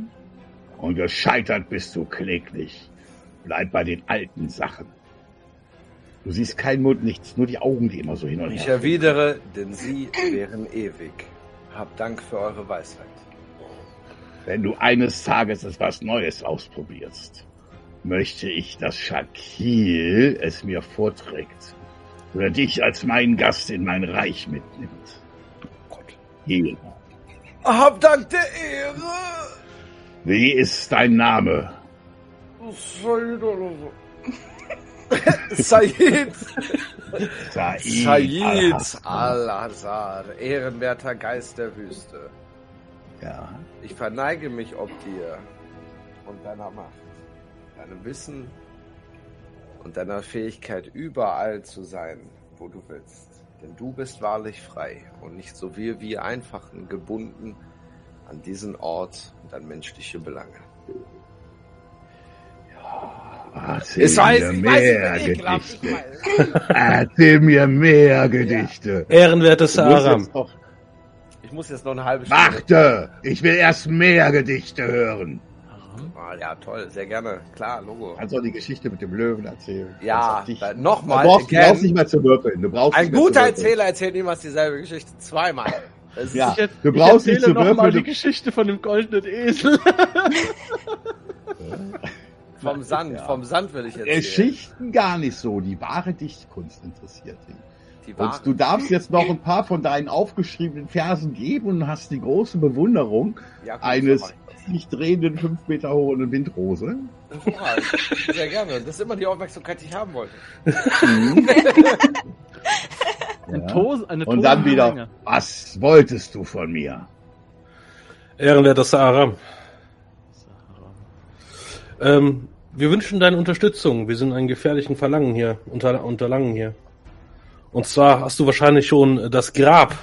und gescheitert bist du kläglich. Bleib bei den alten Sachen. Du siehst keinen Mund, nichts, nur die Augen, die immer so hin und Ich her. erwidere, denn sie wären ewig. Hab Dank für eure Weisheit. Wenn du eines Tages etwas Neues ausprobierst, möchte ich, dass Shakil es mir vorträgt oder dich als meinen Gast in mein Reich mitnimmt. Gott. Hier. Hab Dank der Ehre! Wie ist dein Name? Said oder so. Said! Said. Said al-Azhar, ehrenwerter Geist der Wüste. Ja. Ich verneige mich ob dir und deiner Macht, deinem Wissen und deiner Fähigkeit, überall zu sein, wo du willst. Denn du bist wahrlich frei und nicht so wie wir Einfachen gebunden an diesen Ort und an menschliche Belange. Erzähl Ich weiß, mir weiß, mehr ich Gedichte. weiß. Erzähl mir mehr Gedichte. Ehrenwertes Du musst Aram. Ich muss jetzt noch eine halbe Stunde. Warte! Ich will erst mehr Gedichte hören. Ah, ja, toll, sehr gerne. Klar, Logo. Kannst auch die Geschichte mit dem Löwen erzählen. Ja, Du nochmal. brauchst, du brauchst nicht mehr zu würfeln. Du brauchst Ein nicht guter würfeln. Erzähler erzählt niemals dieselbe Geschichte zweimal. Das ist Ja. Ich, Du ich brauchst nicht erzähle zu noch mal würfeln, die Geschichte von dem goldenen Esel. vom Sand, Ja. vom Sand will ich erzählen. Geschichten gar nicht so. Die wahre Dichtkunst interessiert dich. Die Und du darfst jetzt noch ein paar von deinen aufgeschriebenen Versen geben und hast die große Bewunderung Ja, gut, eines sich drehenden, fünf Meter hohen Windrose. Sehr gerne. Das ist immer die Aufmerksamkeit, die ich haben wollte. Ja. Tos, eine Und dann wieder, Menge. was wolltest du von mir? Ehrenwerter Aram. Ähm, wir wünschen deine Unterstützung. Wir sind einen gefährlichen Verlangen hier, unter, unterlangen hier. Und zwar hast du wahrscheinlich schon das Grab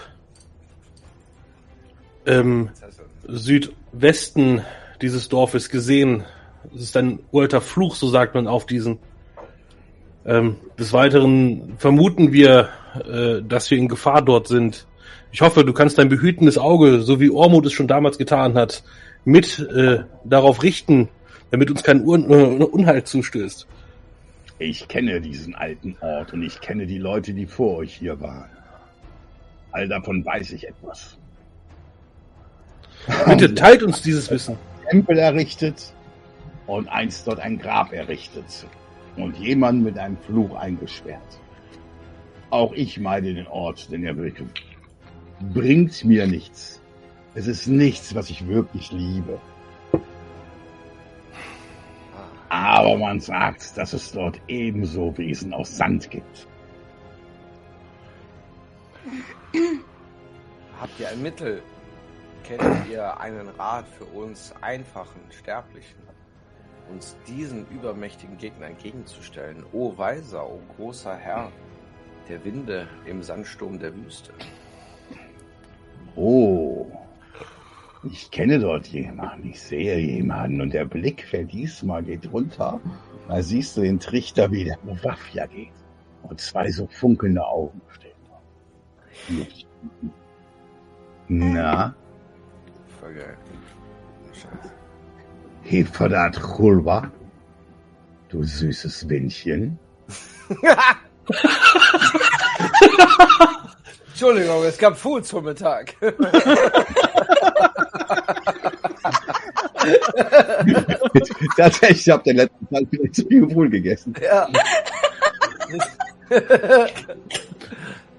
im Südwesten dieses Dorfes gesehen. Es ist ein uralter Fluch, so sagt man auf diesen. Ähm, des Weiteren vermuten wir, äh, dass wir in Gefahr dort sind. Ich hoffe, du kannst dein behütendes Auge, so wie Ormut es schon damals getan hat, mit äh, darauf richten, damit uns kein Un äh, Unheil zustößt. Ich kenne diesen alten Ort und ich kenne die Leute, die vor euch hier waren. All davon weiß ich etwas. Bitte teilt uns dieses Wissen. Tempel errichtet und einst dort ein Grab errichtet und jemanden mit einem Fluch eingesperrt. Auch ich meide den Ort, denn er bringt mir nichts. Es ist nichts, was ich wirklich liebe. Aber man sagt, dass es dort ebenso Wesen aus Sand gibt. Habt ihr ein Mittel? Kennt ihr einen Rat für uns einfachen Sterblichen, uns diesen übermächtigen Gegner entgegenzustellen? O weiser, o großer Herr der Winde im Sandsturm der Wüste. Oh, ich kenne dort jemanden, ich sehe jemanden und der Blick fällt diesmal geht runter. Da siehst du den Trichter, wie der Wafja geht. Und zwei so funkelnde Augen stehen da. Na, Voll geil. Scheiße. Hefadat Chulwa, du süßes Windchen. Entschuldigung, es gab Foods vom Mittag. Tatsächlich, ich habe den letzten Tag viel zu viel Pool gegessen. ja.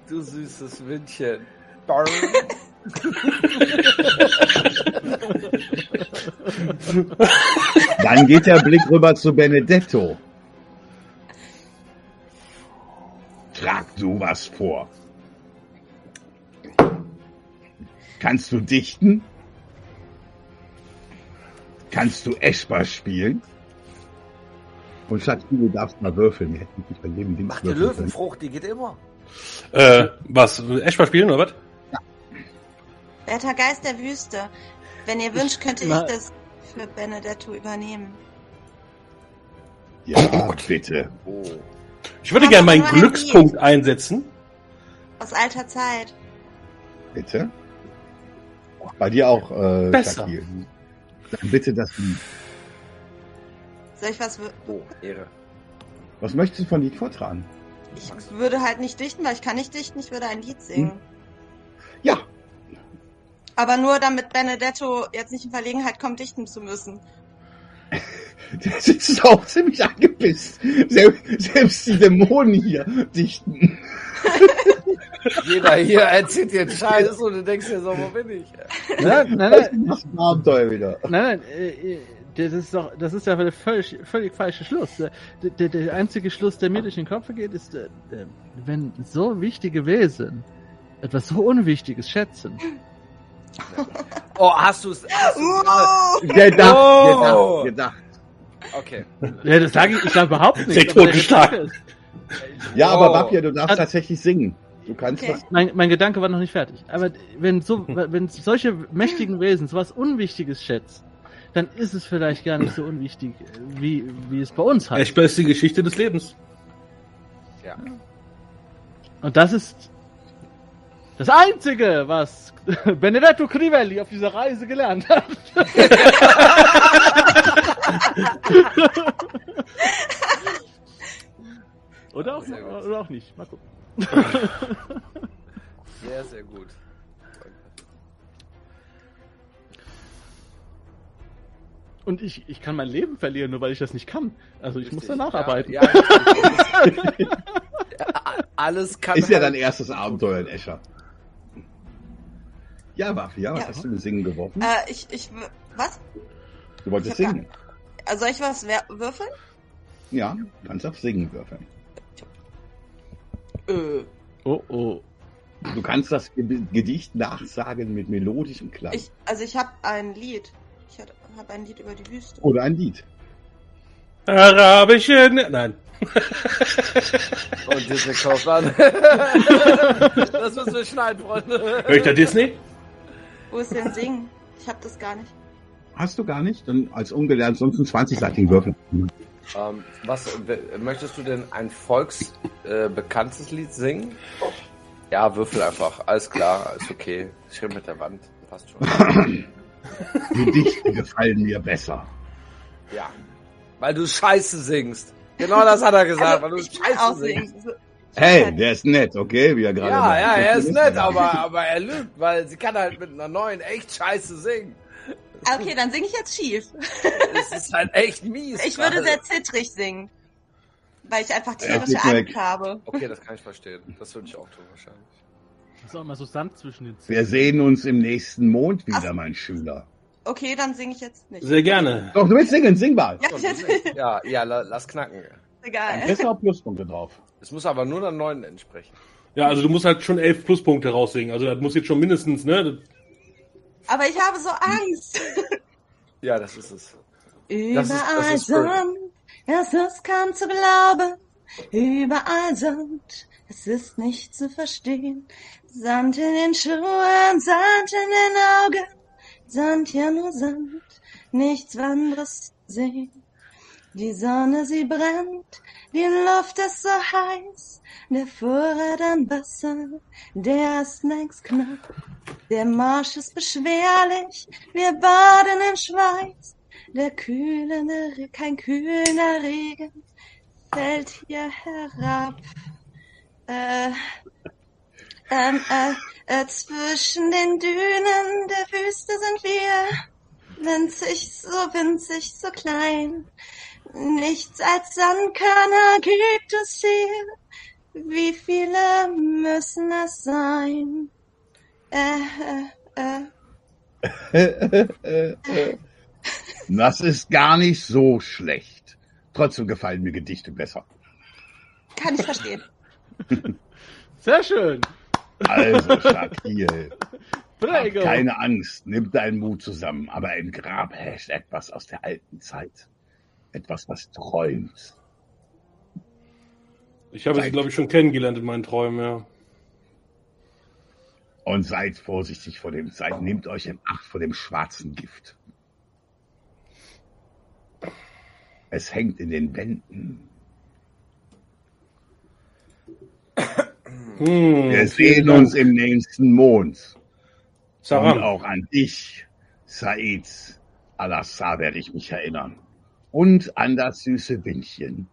du süßes Windchen. Dann geht der Blick rüber zu Benedetto. Trag du was vor. Kannst du dichten? Kannst du Eschbar spielen? Und Schatzi, du darfst mal würfeln. Wir hätten nicht bei jedem Ding Mach die. Löwenfrucht, die geht immer. Äh, was? Eschbar spielen oder was? Werter Geist der Wüste, wenn ihr wünscht, könnte ich Na- das für Benedetto übernehmen. Ja, bitte. Oh. Ich würde gerne meinen nur ein Glückspunkt einsetzen. Aus alter Zeit. Bitte. Bei dir auch, äh, Besser. Shakir. Dann bitte das Lied. Soll ich was... Oh, Ehre. Was möchtest du von Lied vortragen? Ich würde halt nicht dichten, weil ich kann nicht dichten, ich würde ein Lied singen. Ja, Aber nur damit Benedetto jetzt nicht in Verlegenheit kommt, dichten zu müssen. der sitzt auch ziemlich angepisst. Selbst, selbst die Dämonen hier dichten. Jeder hier erzählt dir einen Scheiß und du denkst dir so, wo bin ich? Nein, nein, nein, Das ist ein Abenteuer wieder. nein, nein äh, das ist doch, das ist ja der völlig, völlig falsche Schluss. Der, der, der einzige Schluss, der mir durch den Kopf geht, ist, äh, äh, wenn so wichtige Wesen etwas so Unwichtiges schätzen. Oh, hast du es? Uh, Gedacht, Oh. gedacht, gedacht. Okay. Ja, das sage ich, ich sage überhaupt nicht. Der ist- Ja, aber Oh. Wapja, du darfst tatsächlich singen. Du kannst Okay. Mein, mein Gedanke war noch nicht fertig. Aber wenn so, wenn solche mächtigen Wesen sowas Unwichtiges schätzen, dann ist es vielleicht gar nicht so unwichtig, wie, wie es bei uns heißt. Eschbar ist die Geschichte des Lebens. Ja. Und das ist das Einzige, was Benedetto Crivelli auf dieser Reise gelernt hat. oder, auch, oder auch nicht. Mal gucken. Sehr, sehr gut. Und ich, ich kann mein Leben verlieren, nur weil ich das nicht kann. Also ich muss da Richtig. nacharbeiten. Ja, ja, ja, alles kann Ist ja halt- dein erstes Abenteuer in Escher. Ja, Wapja, was Ja. hast du mit Singen geworfen? äh, ich, ich, was? Du wolltest singen. Also soll ich was würfeln? Ja, du kannst auf Singen würfeln. Äh, Oh oh. Du kannst das Ge- Gedicht nachsagen mit melodischem Klang. ich, also ich habe ein Lied. Ich habe ein Lied über die Wüste. Oder ein Lied. Arabische. Nein. Und Disney kauft an. das müssen wir schneiden, Freunde. Hör ich da Disney? Wo ist denn Singen? Ich habe das gar nicht. Hast du gar nicht? Dann als ungelernt sonst einen 20-seitigen Würfel. Ähm, was möchtest du denn ein volksbekanntes äh, bekanntes Lied singen? Ja, würfel einfach. Alles klar, ist okay. Schritt mit der Wand. Passt schon. Gedichte gefallen mir besser. Ja. Weil du Scheiße singst. Genau das hat er gesagt, weil du Also, kann auch Scheiße singst. singen. So- Hey, der ist nett, okay? Wie er gerade Ja, sagt. ja, er ist nett, aber, aber er lügt, weil sie kann halt mit einer neuen echt Scheiße singen. Ah, Okay, dann singe ich jetzt schief. Es ist halt echt mies. Ich würde sehr zittrig singen. Weil ich einfach Ja, tierische weg. Angst habe. Okay, das kann ich verstehen. Das würde ich auch tun wahrscheinlich. Das ist auch immer so Sand zwischen den Wir Zähnen. sehen uns im nächsten Mond wieder, Ach. mein Schüler. Okay, dann singe ich jetzt nicht. Sehr gerne. Doch, du willst singen, sing mal. Ja, ja, ja, la- lass knacken. Dann egal. du auch Pluspunkte drauf. Es muss aber nur der neuen entsprechen. Ja, also du musst halt schon elf Pluspunkte raussingen. Also das muss jetzt schon mindestens, ne? Aber ich habe so Angst. Ja, das ist es. Das ist- das Überall ist. Sand, es ist kaum zu glauben. Überall Sand, es ist nicht zu verstehen. Sand in den Schuhen, Sand in den Augen. Sand, ja nur Sand, nichts anderes sehen. Die Sonne, sie brennt, die Luft ist so heiß. Der Vorrat an Wasser, der ist längst knapp. Der Marsch ist beschwerlich, wir baden im Schweiß. Der kühlende, kein kühler Regen fällt hier herab. Äh, ähm, äh, äh, zwischen den Dünen der Wüste sind wir winzig, so winzig, so klein. Nichts als Sandkörner gibt es hier. Wie viele müssen es sein? Äh, äh, äh. Das ist gar nicht so schlecht. Trotzdem gefallen mir Gedichte besser. Kann ich verstehen. Sehr schön. Also, Shakil, hab Prego. keine Angst, nimm deinen Mut zusammen, aber im Grab herrscht etwas aus der alten Zeit. Etwas, was träumt. Ich habe sie, glaube ich, schon kennengelernt in meinen Träumen, ja. Und seid vorsichtig vor dem, seid, nehmt euch in Acht vor dem schwarzen Gift. Es hängt in den Wänden. Hm, Wir sehen uns im nächsten Mond. Und Saran. auch an dich, Said Al-Assar, werde ich mich erinnern. Und an das süße Windchen.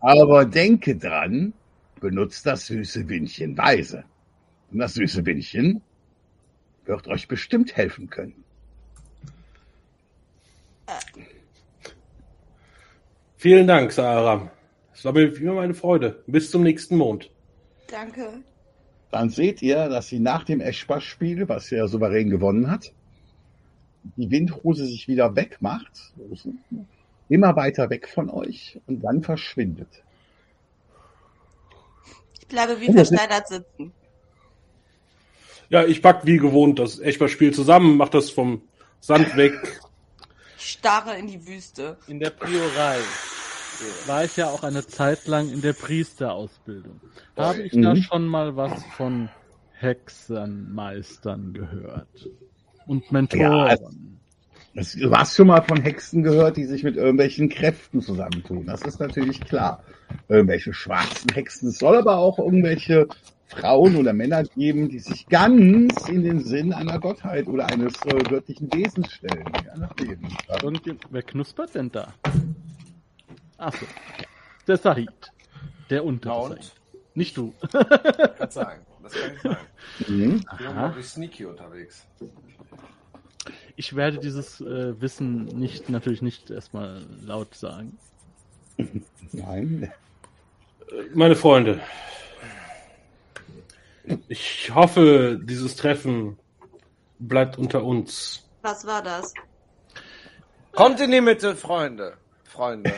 Aber denke dran, benutzt das süße Windchen weise. Und das süße Windchen wird euch bestimmt helfen können. Vielen Dank, Saram. Es war mir immer eine Freude. Bis zum nächsten Mond. Danke. Dann seht ihr, dass sie nach dem Eschbach-Spiel, was er souverän gewonnen hat, die Windhose sich wieder wegmacht, immer weiter weg von euch und dann verschwindet. Ich bleibe wie versteinert sitzen. Ja, ich pack wie gewohnt das Echtball-Spiel zusammen, mach das vom Sand weg. Starre in die Wüste. In der Priorei war ich ja auch eine Zeit lang in der Priesterausbildung. Habe ich da Mhm. schon mal was von Hexenmeistern gehört? Und Mentoren. Das, du hast schon mal von Hexen gehört, die sich mit irgendwelchen Kräften zusammentun. Das ist natürlich klar. Irgendwelche schwarzen Hexen. Es soll aber auch irgendwelche Frauen oder Männer geben, die sich ganz in den Sinn einer Gottheit oder eines äh, göttlichen Wesens stellen. Ja. Und wer knuspert denn da? Achso. Der Sahid. Der untere? Sahid. Nicht du. Kann sein. Das kann ich sagen. Mhm. Ich bin sneaky unterwegs. Ich werde dieses äh, Wissen nicht, natürlich nicht erstmal laut sagen. Nein. Meine Freunde, ich hoffe, dieses Treffen bleibt unter uns. Was war das? Kommt in die Mitte, Freunde. Freunde.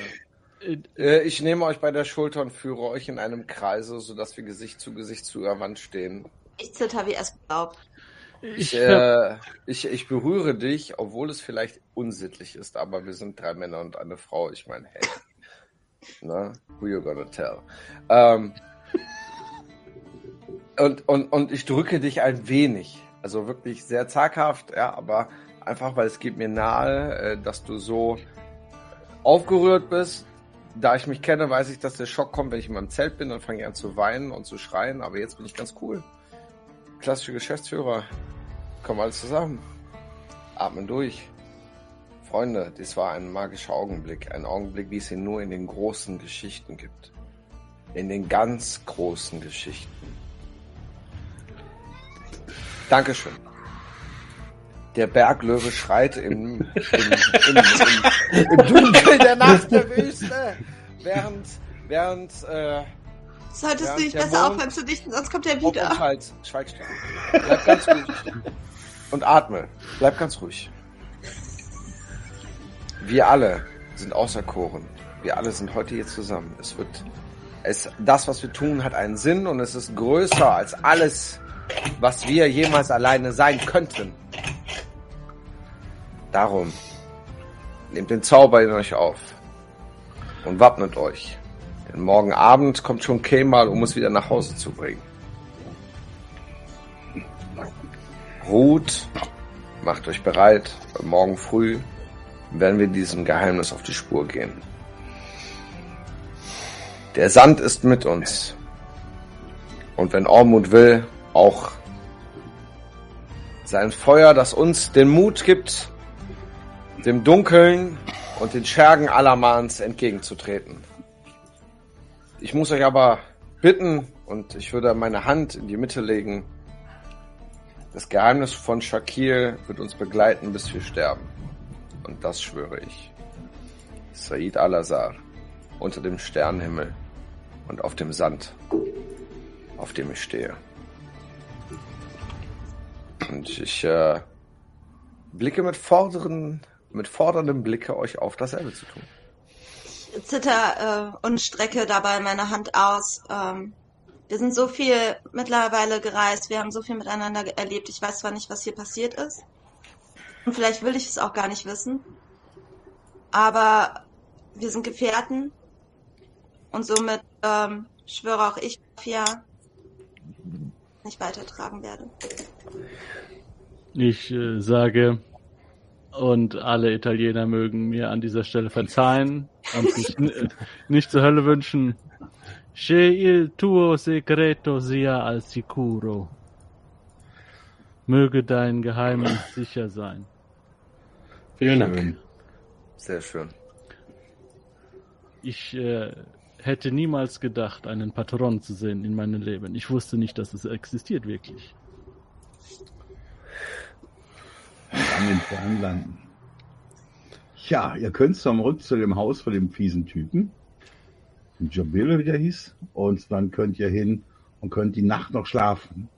Äh, Äh, Ich nehme euch bei der Schulter und führe euch in einem Kreise, sodass wir Gesicht zu Gesicht zu ihrer Wand stehen. Ich zitter wie es glaubt. ich, Ich, äh, ich, ich berühre dich, obwohl es vielleicht unsittlich ist, aber wir sind drei Männer und eine Frau. Ich meine, hey. Ne? Who you gonna tell? Ähm, und, und, und ich drücke dich ein wenig. Also wirklich sehr zaghaft, ja, aber einfach, weil es geht mir nahe, äh, dass du so aufgerührt bist. Da ich mich kenne, weiß ich, dass der Schock kommt, wenn ich in meinem Zelt bin, dann fange ich an zu weinen und zu schreien, aber jetzt bin ich ganz cool. Klassische Geschäftsführer. Kommen alles zusammen. Atmen durch. Freunde, das war ein magischer Augenblick. Ein Augenblick, wie es ihn nur in den großen Geschichten gibt. In den ganz großen Geschichten. Dankeschön. Der Berglöwe schreit im, im, im, im, Dunkel der Nacht der Wüste, während während äh, Solltest du nicht der besser Mond- aufhören zu dichten, sonst kommt er wieder. Hals. Schweig still. Bleib ganz ruhig. Und atme. Bleib ganz ruhig. Wir alle sind auserkoren. Wir alle sind heute hier zusammen. Es wird, es, das, was wir tun, hat einen Sinn und es ist größer als alles, was wir jemals alleine sein könnten. Darum, nehmt den Zauber in euch auf und wappnet euch. Denn morgen Abend kommt schon Kemal, um uns wieder nach Hause zu bringen. Ruht, macht euch bereit, morgen früh werden wir diesem Geheimnis auf die Spur gehen. Der Sand ist mit uns. Und wenn Ormund will, auch sein Feuer, das uns den Mut gibt, dem Dunkeln und den Schergen Alamans entgegenzutreten. Ich muss euch aber bitten, und ich würde meine Hand in die Mitte legen, das Geheimnis von Shakir wird uns begleiten, bis wir sterben. Und das schwöre ich. Said al-Azhar, unter dem Sternenhimmel und auf dem Sand, auf dem ich stehe. Und ich äh, blicke mit vorderen, mit forderndem Blicke euch auf, dasselbe zu tun. zitter äh, und strecke dabei meine Hand aus. Ähm, wir sind so viel mittlerweile gereist, wir haben so viel miteinander erlebt. Ich weiß zwar nicht, was hier passiert ist. Und vielleicht will ich es auch gar nicht wissen. Aber wir sind Gefährten. Und somit ähm, schwöre auch ich, Fia, nicht weitertragen werde. Ich äh, sage, und alle Italiener mögen mir an dieser Stelle verzeihen und sich nicht zur Hölle wünschen. Che il tuo segreto sia al sicuro. Möge dein Geheimnis sicher sein. Vielen Dank. Schön. Sehr schön. Ich äh, hätte niemals gedacht, einen Patron zu sehen in meinem Leben. Ich wusste nicht, dass es existiert wirklich. Fern landen. Ja, ihr könnt zurück zu dem Haus von dem fiesen Typen. Jabile, wie der hieß. Und dann könnt ihr hin und könnt die Nacht noch schlafen.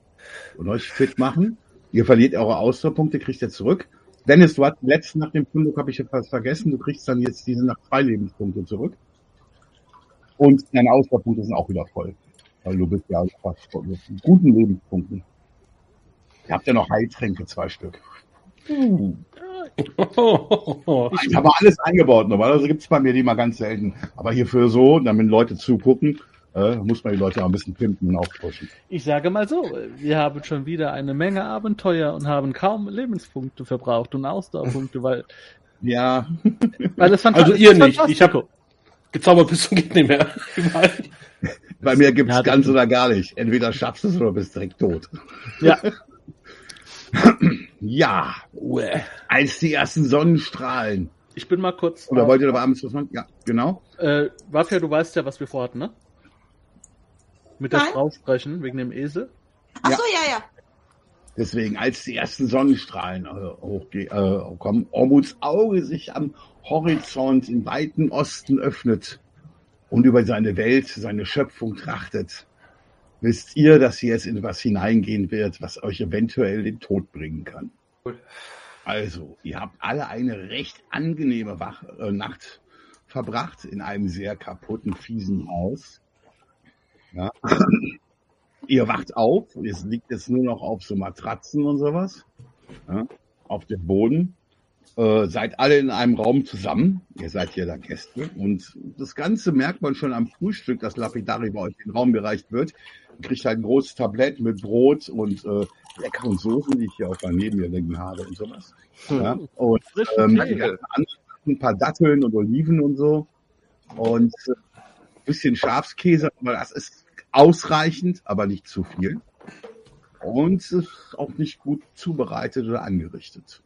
Und euch fit machen. Ihr verliert eure Ausdauerpunkte, kriegt ihr zurück. Dennis, du hast letzten nach dem Funduk, habe ich ja fast vergessen, du kriegst dann jetzt diese nach zwei Lebenspunkte zurück. Und deine Ausdauerpunkte sind auch wieder voll. Weil du bist ja fast voll mit guten Lebenspunkten. Ihr habt ja noch Heiltränke, zwei Stück. Ich habe alles eingebaut. Normalerweise gibt's bei mir die mal ganz selten. Aber hierfür so, damit Leute zugucken, äh, muss man die Leute auch ein bisschen pimpen und aufpushen. Ich sage mal so, wir haben schon wieder eine Menge Abenteuer und haben kaum Lebenspunkte verbraucht und Ausdauerpunkte, weil, Ja, weil es Also ihr nicht. Ich habe gezaubert bis zum geht nicht mehr. Bei mir gibt's Ja, ganz oder gar nicht. Entweder schaffst du es oder bist direkt tot. Ja, Ja, als die ersten Sonnenstrahlen. ich bin mal kurz. Oder wollt ihr noch abends was machen? Ja, genau. Äh, Wafia, du weißt ja, was wir vorhatten, ne? Mit der Nein. Frau sprechen, wegen dem Esel. Ach Ja. so, ja, ja. Deswegen, als die ersten Sonnenstrahlen äh, hochge- äh, kommen, Ormuts Auge sich am Horizont im weiten Osten öffnet und über seine Welt, seine Schöpfung trachtet, wisst ihr, dass hier jetzt in was hineingehen wird, was euch eventuell den Tod bringen kann. Also, ihr habt alle eine recht angenehme Wach äh, Nacht verbracht in einem sehr kaputten, fiesen Haus. Ja. Ihr wacht auf, und es liegt jetzt nur noch auf so Matratzen und sowas, ja, auf dem Boden. Äh, seid alle in einem Raum zusammen. Ihr seid hier da Gäste. Und das Ganze merkt man schon am Frühstück, dass Lapidari bei euch in den Raum gereicht wird. Ihr kriegt halt ein großes Tablett mit Brot und äh, leckeren Soßen, die ich hier auch daneben mir liegen habe und sowas. Ja, und ähm, ein paar Datteln und Oliven und so. Und äh, ein bisschen Schafskäse, aber das ist ausreichend, aber nicht zu viel. Und es ist auch nicht gut zubereitet oder angerichtet.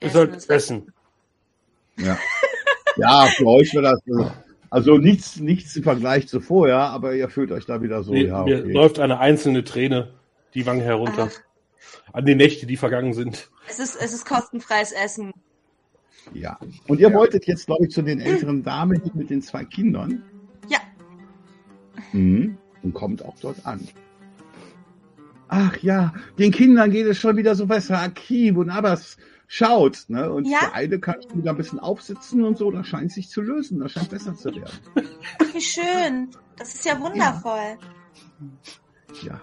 Ihr sollt essen. Ja, ja für euch wäre das äh, also nichts, nichts im Vergleich zu vorher, aber ihr fühlt euch da wieder so, mir, ja, mir okay. läuft eine einzelne Träne die Wange herunter. Ach. An die Nächte, die vergangen sind. Es ist, es ist kostenfreies Essen. Ja. Und ihr wolltet jetzt, glaube ich, zu den älteren Damen mit den zwei Kindern. Ja. Mhm. Und kommt auch dort an. Ach ja, den Kindern geht es schon wieder so besser. Akib und Abbas schaut, ne? Und Ja. der eine kann wieder ein bisschen aufsitzen und so, das scheint sich zu lösen, das scheint besser zu werden. Ach, wie schön. Das ist ja wundervoll. Ja.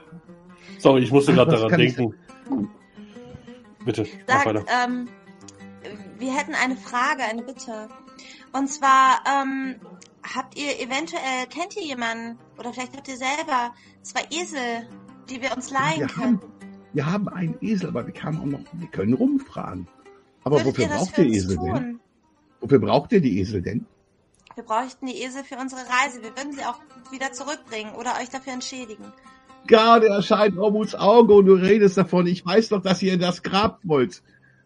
Sorry, ich musste gerade daran ich- denken. Bitte, Sagt, ähm, wir hätten eine Frage, eine Bitte. Und zwar, ähm, habt ihr eventuell, kennt ihr jemanden, oder vielleicht habt ihr selber zwei Esel, die wir uns leihen Wir können? haben, wir haben einen Esel, aber wir, auch noch, wir können rumfragen. Aber Würdet wofür ihr braucht ihr Esel denn? tun? Wofür braucht ihr die Esel denn? Wir bräuchten die Esel für unsere Reise. Wir würden sie auch wieder zurückbringen oder euch dafür entschädigen. Gerade erscheint Ormuts Auge und du redest davon. Ich weiß doch, dass ihr in das Grab wollt.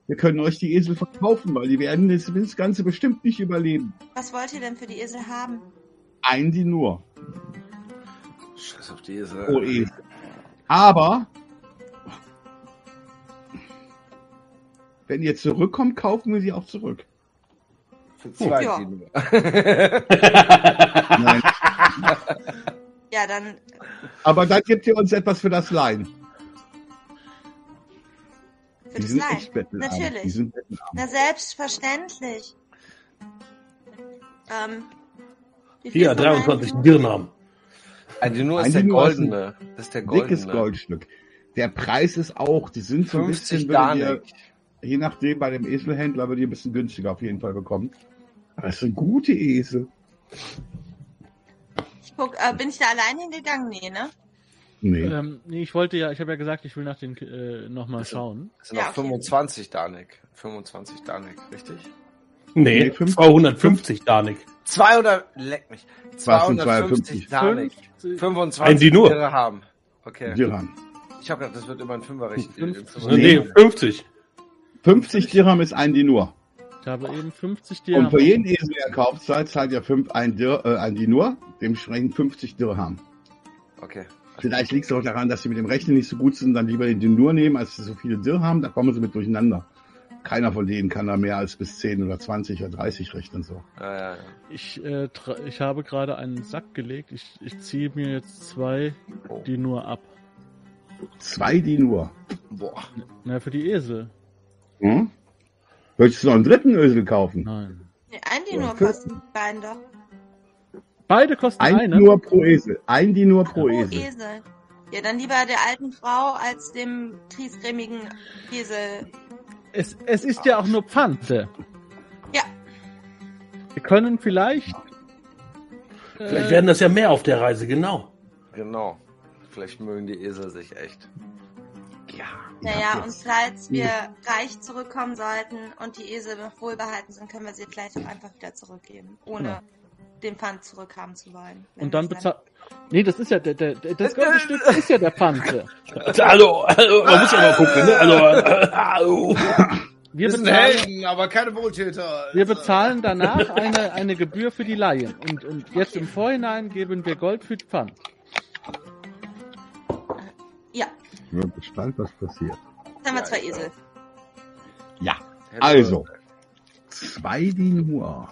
Wir können euch die Esel verkaufen, weil die werden das, das Ganze bestimmt nicht überleben. Was wollt ihr denn für die Esel haben? Einen die nur Scheiß auf diese. pro Esel. Aber wenn ihr zurückkommt, kaufen wir sie auch zurück. Für zwei Ja. die nur. Nein. Ja, dann Aber dann gebt ihr uns etwas für das Leihen. Für Die sind Leih. echt bettelarm. Natürlich. Die sind bettelarm. Na, selbstverständlich. Ähm, Hier, von 23 meinen- Dirnam. Ein Dinur Ein ist der goldene. Das ist der goldene. Dickes Goldstück. Der Preis ist auch, die sind so ein 50 bisschen, Danik. je nachdem, bei dem Eselhändler würdet ihr ein bisschen günstiger auf jeden Fall bekommen. Aber es sind gute Esel. Ich guck, äh, bin ich da allein hingegangen? Nee, ne? Nee. Ähm, nee, ich wollte ja, ich habe ja gesagt, ich will nach den äh, nochmal schauen. Das sind Ja, noch okay. 25 Danik. 25 Danik, richtig? Nee, Nee, fünf- 250 Danik. 200, leck mich. Was sind 250 Danik. 50, 25 Ein Dinur. Dirham. Okay. Dirham. Ich habe gedacht, das wird immer ein Fünferrecht. Fünf- Nee, 50. 50 Dirham ist ein Dinur. ich habe eben 50 Und Dirham. für jeden Esel, der ihr kauft, zahlt, ihr fünf, ein, Dir, äh, ein Dinur, dementsprechend 50 Dirham. Okay. Vielleicht liegt es auch daran, dass sie mit dem Rechnen nicht so gut sind, dann lieber den Dinur nehmen, als sie so viele Dirham, da kommen sie mit durcheinander. Keiner von denen kann da mehr als bis 10 oder 20 oder 30 rechnen so. Ja, ja, ja. Ich, äh, ich habe gerade einen Sack gelegt. Ich, ich ziehe mir jetzt zwei, Oh. die nur ab. Zwei Dinur. Boah. Na, für die Esel. Hm? Möchtest du noch einen dritten Esel kaufen? Nein. Nee, ein die nur die beiden doch. Beide kosten Ein eine. Dinur pro Esel. Ein Dinur pro Pro Esel. Esel. Ja, dann lieber der alten Frau als dem triesgrämigen Esel. Es, es ist ja auch nur Pfand. Ja. Wir können vielleicht. Vielleicht Äh, werden das ja mehr auf der Reise, genau. Genau. Vielleicht mögen die Esel sich echt. Ja. Naja, und falls wir reich zurückkommen sollten und die Esel noch wohlbehalten sind, können wir sie vielleicht auch einfach wieder zurückgeben, ohne Genau. Den Pfand zurückhaben zu wollen. Und dann bezahlt. Nee, das ist ja der, der, der das goldene Stück ist ja der Pfand. Also, also man muss ja mal gucken, ne? Also, äh, also. Wir bezahlen, aber keine Wohltäter. wir bezahlen danach eine, eine Gebühr für die Laien. Und, und jetzt im Vorhinein geben wir Gold für den Pfand. Ja, Ich bin gespannt, was passiert. jetzt haben wir zwei Esel. Ja. Also. Zwei Dinur.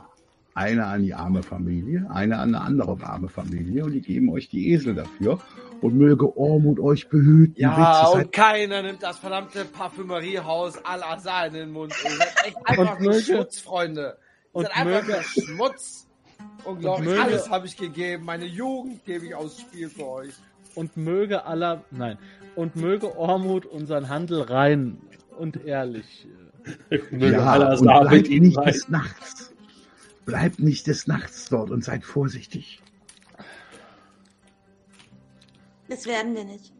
Eine an die arme Familie, eine an eine andere arme Familie und die geben euch die Esel dafür. Und möge Ormut euch behüten. Ja, und keiner nimmt das verdammte Parfümeriehaus Al-Azhar in den Mund. Ihr seid echt einfach nur möge- Schmutz, Freunde. Ihr und seid einfach möge- nur Schmutz. Unglaublich. möge- Alles habe ich gegeben. Meine Jugend gebe ich aufs Spiel für euch. Und möge aller, nein, und möge Ormut unseren Handel rein und ehrlich. äh, Möge ja, Allah und bleibt nicht des Nachts. Bleibt nicht des Nachts dort und seid vorsichtig. Das werden wir nicht.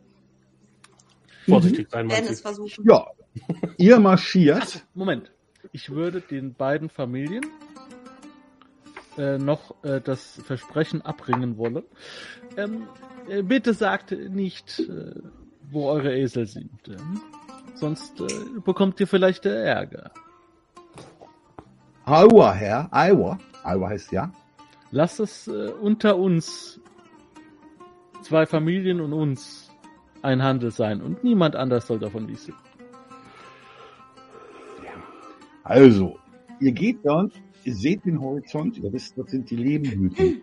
Vorsichtig sein, Wir werden es versuchen. Ja, ihr marschiert. Moment. Ich würde den beiden Familien äh, noch äh, das Versprechen abbringen wollen. Ähm, äh, bitte sagt nicht, äh, wo eure Esel sind. Ähm, sonst äh, bekommt ihr vielleicht äh, Ärger. Iowa, Herr. Iowa. Iowa heißt ja. Lasst es äh, unter uns, zwei Familien und uns, ein Handel sein. Und niemand anders soll davon wissen. Also, ihr geht dort, ihr seht den Horizont, ihr wisst, dort sind die Lebenhüten,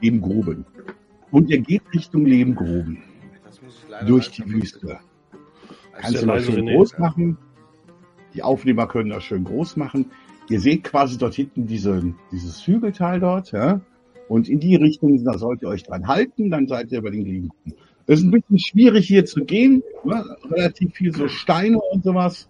Lebengruben. Und ihr geht Richtung Lebengruben, Das muss ich leider durch die Wüste. Kannst ja du leise, schön groß machen. Die Aufnehmer können das schön groß machen. Ihr seht quasi dort hinten diese, dieses Hügeltal dort, ja. Und in die Richtung, da sollt ihr euch dran halten, dann seid ihr über den Lebengruben. Es ist ein bisschen schwierig hier zu gehen, ne? relativ viel so Steine und sowas.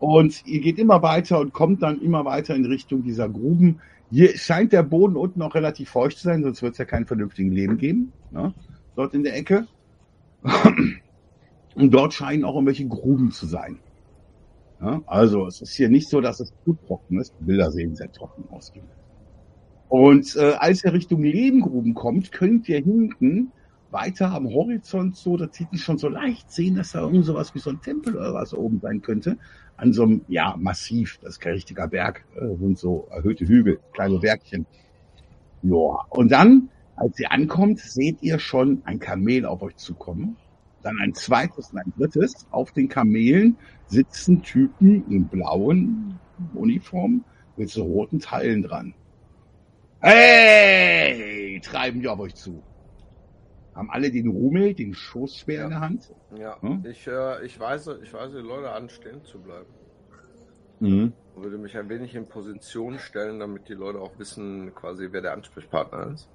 Und ihr geht immer weiter und kommt dann immer weiter in Richtung dieser Gruben. Hier scheint der Boden unten auch relativ feucht zu sein, sonst wird es ja kein vernünftigen Leben geben. Ne? Dort in der Ecke. Und dort scheinen auch irgendwelche Gruben zu sein. Ja, also es ist hier nicht so, dass es zu trocken ist. Die Bilder sehen sehr trocken aus. Und äh, als ihr Richtung Lebengruben kommt, könnt ihr hinten weiter am Horizont so, das sieht man schon so leicht sehen, dass da irgend sowas wie so ein Tempel oder was oben sein könnte. An so einem, ja, Massiv, das ist kein richtiger Berg, äh, sind so erhöhte Hügel, kleine Bergchen. Ja, und dann, als ihr ankommt, seht ihr schon ein Kamel auf euch zukommen. Dann ein zweites und ein drittes. Auf den Kamelen sitzen Typen in blauen Uniformen mit so roten Teilen dran. Hey! Treiben die auf euch zu. Haben alle den Rummel, den Schoßspeer in der Hand. Ja, Hm? ich, äh, ich weise, ich weise die Leute an, stehen zu bleiben. Mhm. Würde mich ein wenig in Position stellen, damit die Leute auch wissen, quasi, wer der Ansprechpartner ist.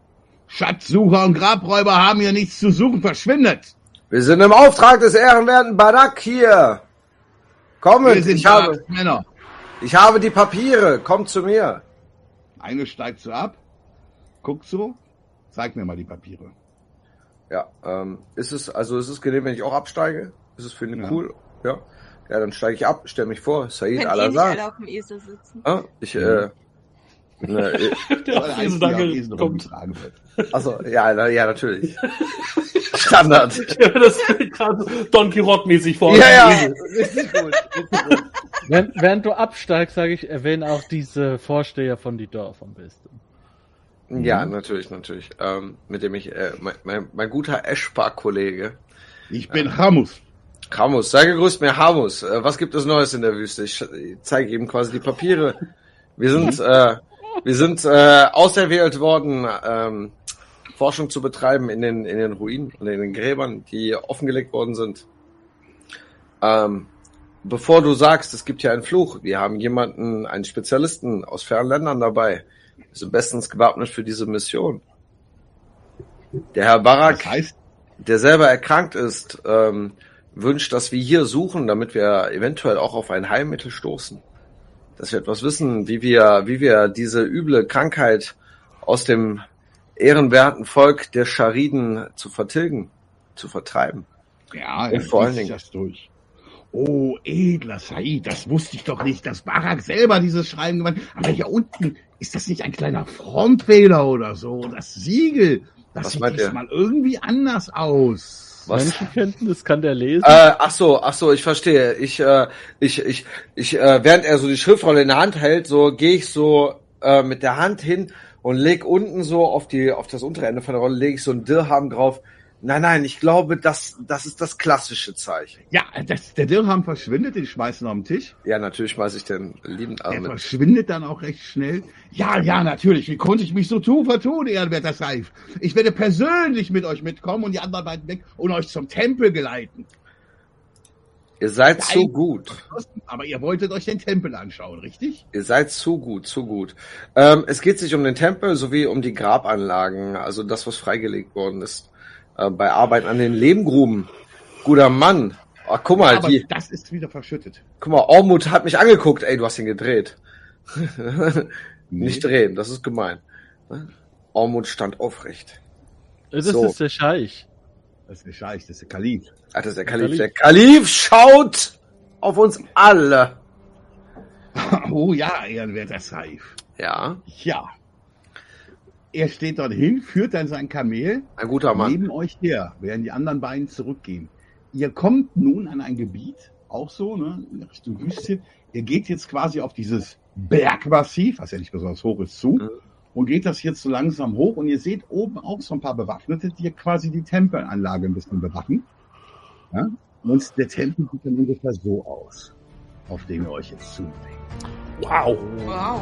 Schatzsucher und Grabräuber haben hier nichts zu suchen. Verschwindet! Wir sind im Auftrag des ehrenwerten Barak hier. Sind ich habe, Männer. ich habe die Papiere. Kommt zu mir. Eine steigt so ab, guckt so, zeig mir mal die Papiere. Ja, ähm, ist es, also ist es genehm, wenn ich auch absteige? Ist es für ihn Ja. cool? Ja. Ja, dann steige ich ab, stell mich vor, Said Wenn eh nicht Al-Azhar. alle auf dem Esel sitzen. Ah, ich, äh, ne, äh, Der Danke Esel kommt. rumgetragen wird. also, ja, na, ja, natürlich. Standard. Ja, das ist gerade Don Quixote-mäßig vor. Ja, ja. Richtig gut. Richtig gut. Wenn, während du absteigst, sage ich, erwähne auch diese Vorsteher von die Dorf am besten. Ja, natürlich, natürlich. Ähm, mit dem ich, äh, mein, mein, mein guter Eschbar-Kollege, Ich bin Hamus. Hamus, sei gegrüßt, mir Hamus. Äh, was gibt es Neues in der Wüste? Ich, ich zeige ihm quasi die Papiere. Wir sind, äh, wir sind äh, auserwählt worden, ähm, Forschung zu betreiben in den, in den Ruinen und in den Gräbern, die offengelegt worden sind. Ähm, bevor du sagst, es gibt hier einen Fluch, wir haben jemanden, einen Spezialisten aus fernen Ländern dabei. Wir sind bestens gewappnet für diese Mission. Der Herr Barak Das heißt, der selber erkrankt ist, ähm, wünscht, dass wir hier suchen, damit wir eventuell auch auf ein Heilmittel stoßen. Dass wir etwas wissen, wie wir, wie wir diese üble Krankheit aus dem ehrenwerten Volk der Schariden zu vertilgen, zu vertreiben. ja, Und vor allen Dingen- das durch. Oh, edler Said, das wusste ich doch nicht, dass Barak selber dieses Schreiben gemacht hat. Aber hier unten, ist das nicht ein kleiner Frontfehler oder so? Das Siegel, das Was sieht diesmal irgendwie anders aus. Was? Menschenkenntnis kann der lesen. Äh, ach so, ach so, ich verstehe. Ich, äh, ich, ich, ich, äh, während er so die Schriftrolle in der Hand hält, so gehe ich so äh, mit der Hand hin und leg unten so auf die, auf das untere Ende von der Rolle lege ich so ein Dirham drauf. Nein, nein, ich glaube, das, das ist das klassische Zeichen. Ja, das, der Dirham verschwindet, den schmeißen wir auf den Tisch. Ja, natürlich schmeiße ich den lieben Der Arm mit. verschwindet dann auch recht schnell. Ja, ja, natürlich. Wie konnte ich mich so tun, vertun, ehrenwerter Saif? Ich werde persönlich mit euch mitkommen und die anderen beiden weg und euch zum Tempel geleiten. Ihr seid Nein. zu gut. Aber ihr wolltet euch den Tempel anschauen, richtig? Ihr seid zu gut, zu gut. Ähm, es geht sich um den Tempel sowie um die Grabanlagen, also das, was freigelegt worden ist. Äh, bei Arbeit an den Lehmgruben. Guter Mann. Oh, guck mal, Aber die, das ist wieder verschüttet. guck mal, Ormut hat mich angeguckt. Ey, du hast ihn gedreht. Nicht Nee. drehen, das ist gemein. Ormut stand aufrecht. das so. ist der Scheich. Das ist der Scheich, das ist der Kalif. Ach, das ist der Kalif. Kalif. Der Kalif schaut auf uns alle. Oh ja, ehrenwerter Saif. Ja, Ja. Er steht dort hin, führt dann sein Kamel ein guter Mann. neben euch her, während die anderen beiden zurückgehen. Ihr kommt nun an ein Gebiet, auch so, ne, in Richtung Wüste. Ihr geht jetzt quasi auf dieses Bergmassiv, was ja nicht besonders hoch ist, zu. Mhm. Und geht das jetzt so langsam hoch und ihr seht oben auch so ein paar Bewaffnete, die quasi die Tempelanlage ein bisschen bewachen. Ja? Und der Tempel sieht dann ungefähr so aus, auf dem ihr euch jetzt zubewegt. Wow. Wow.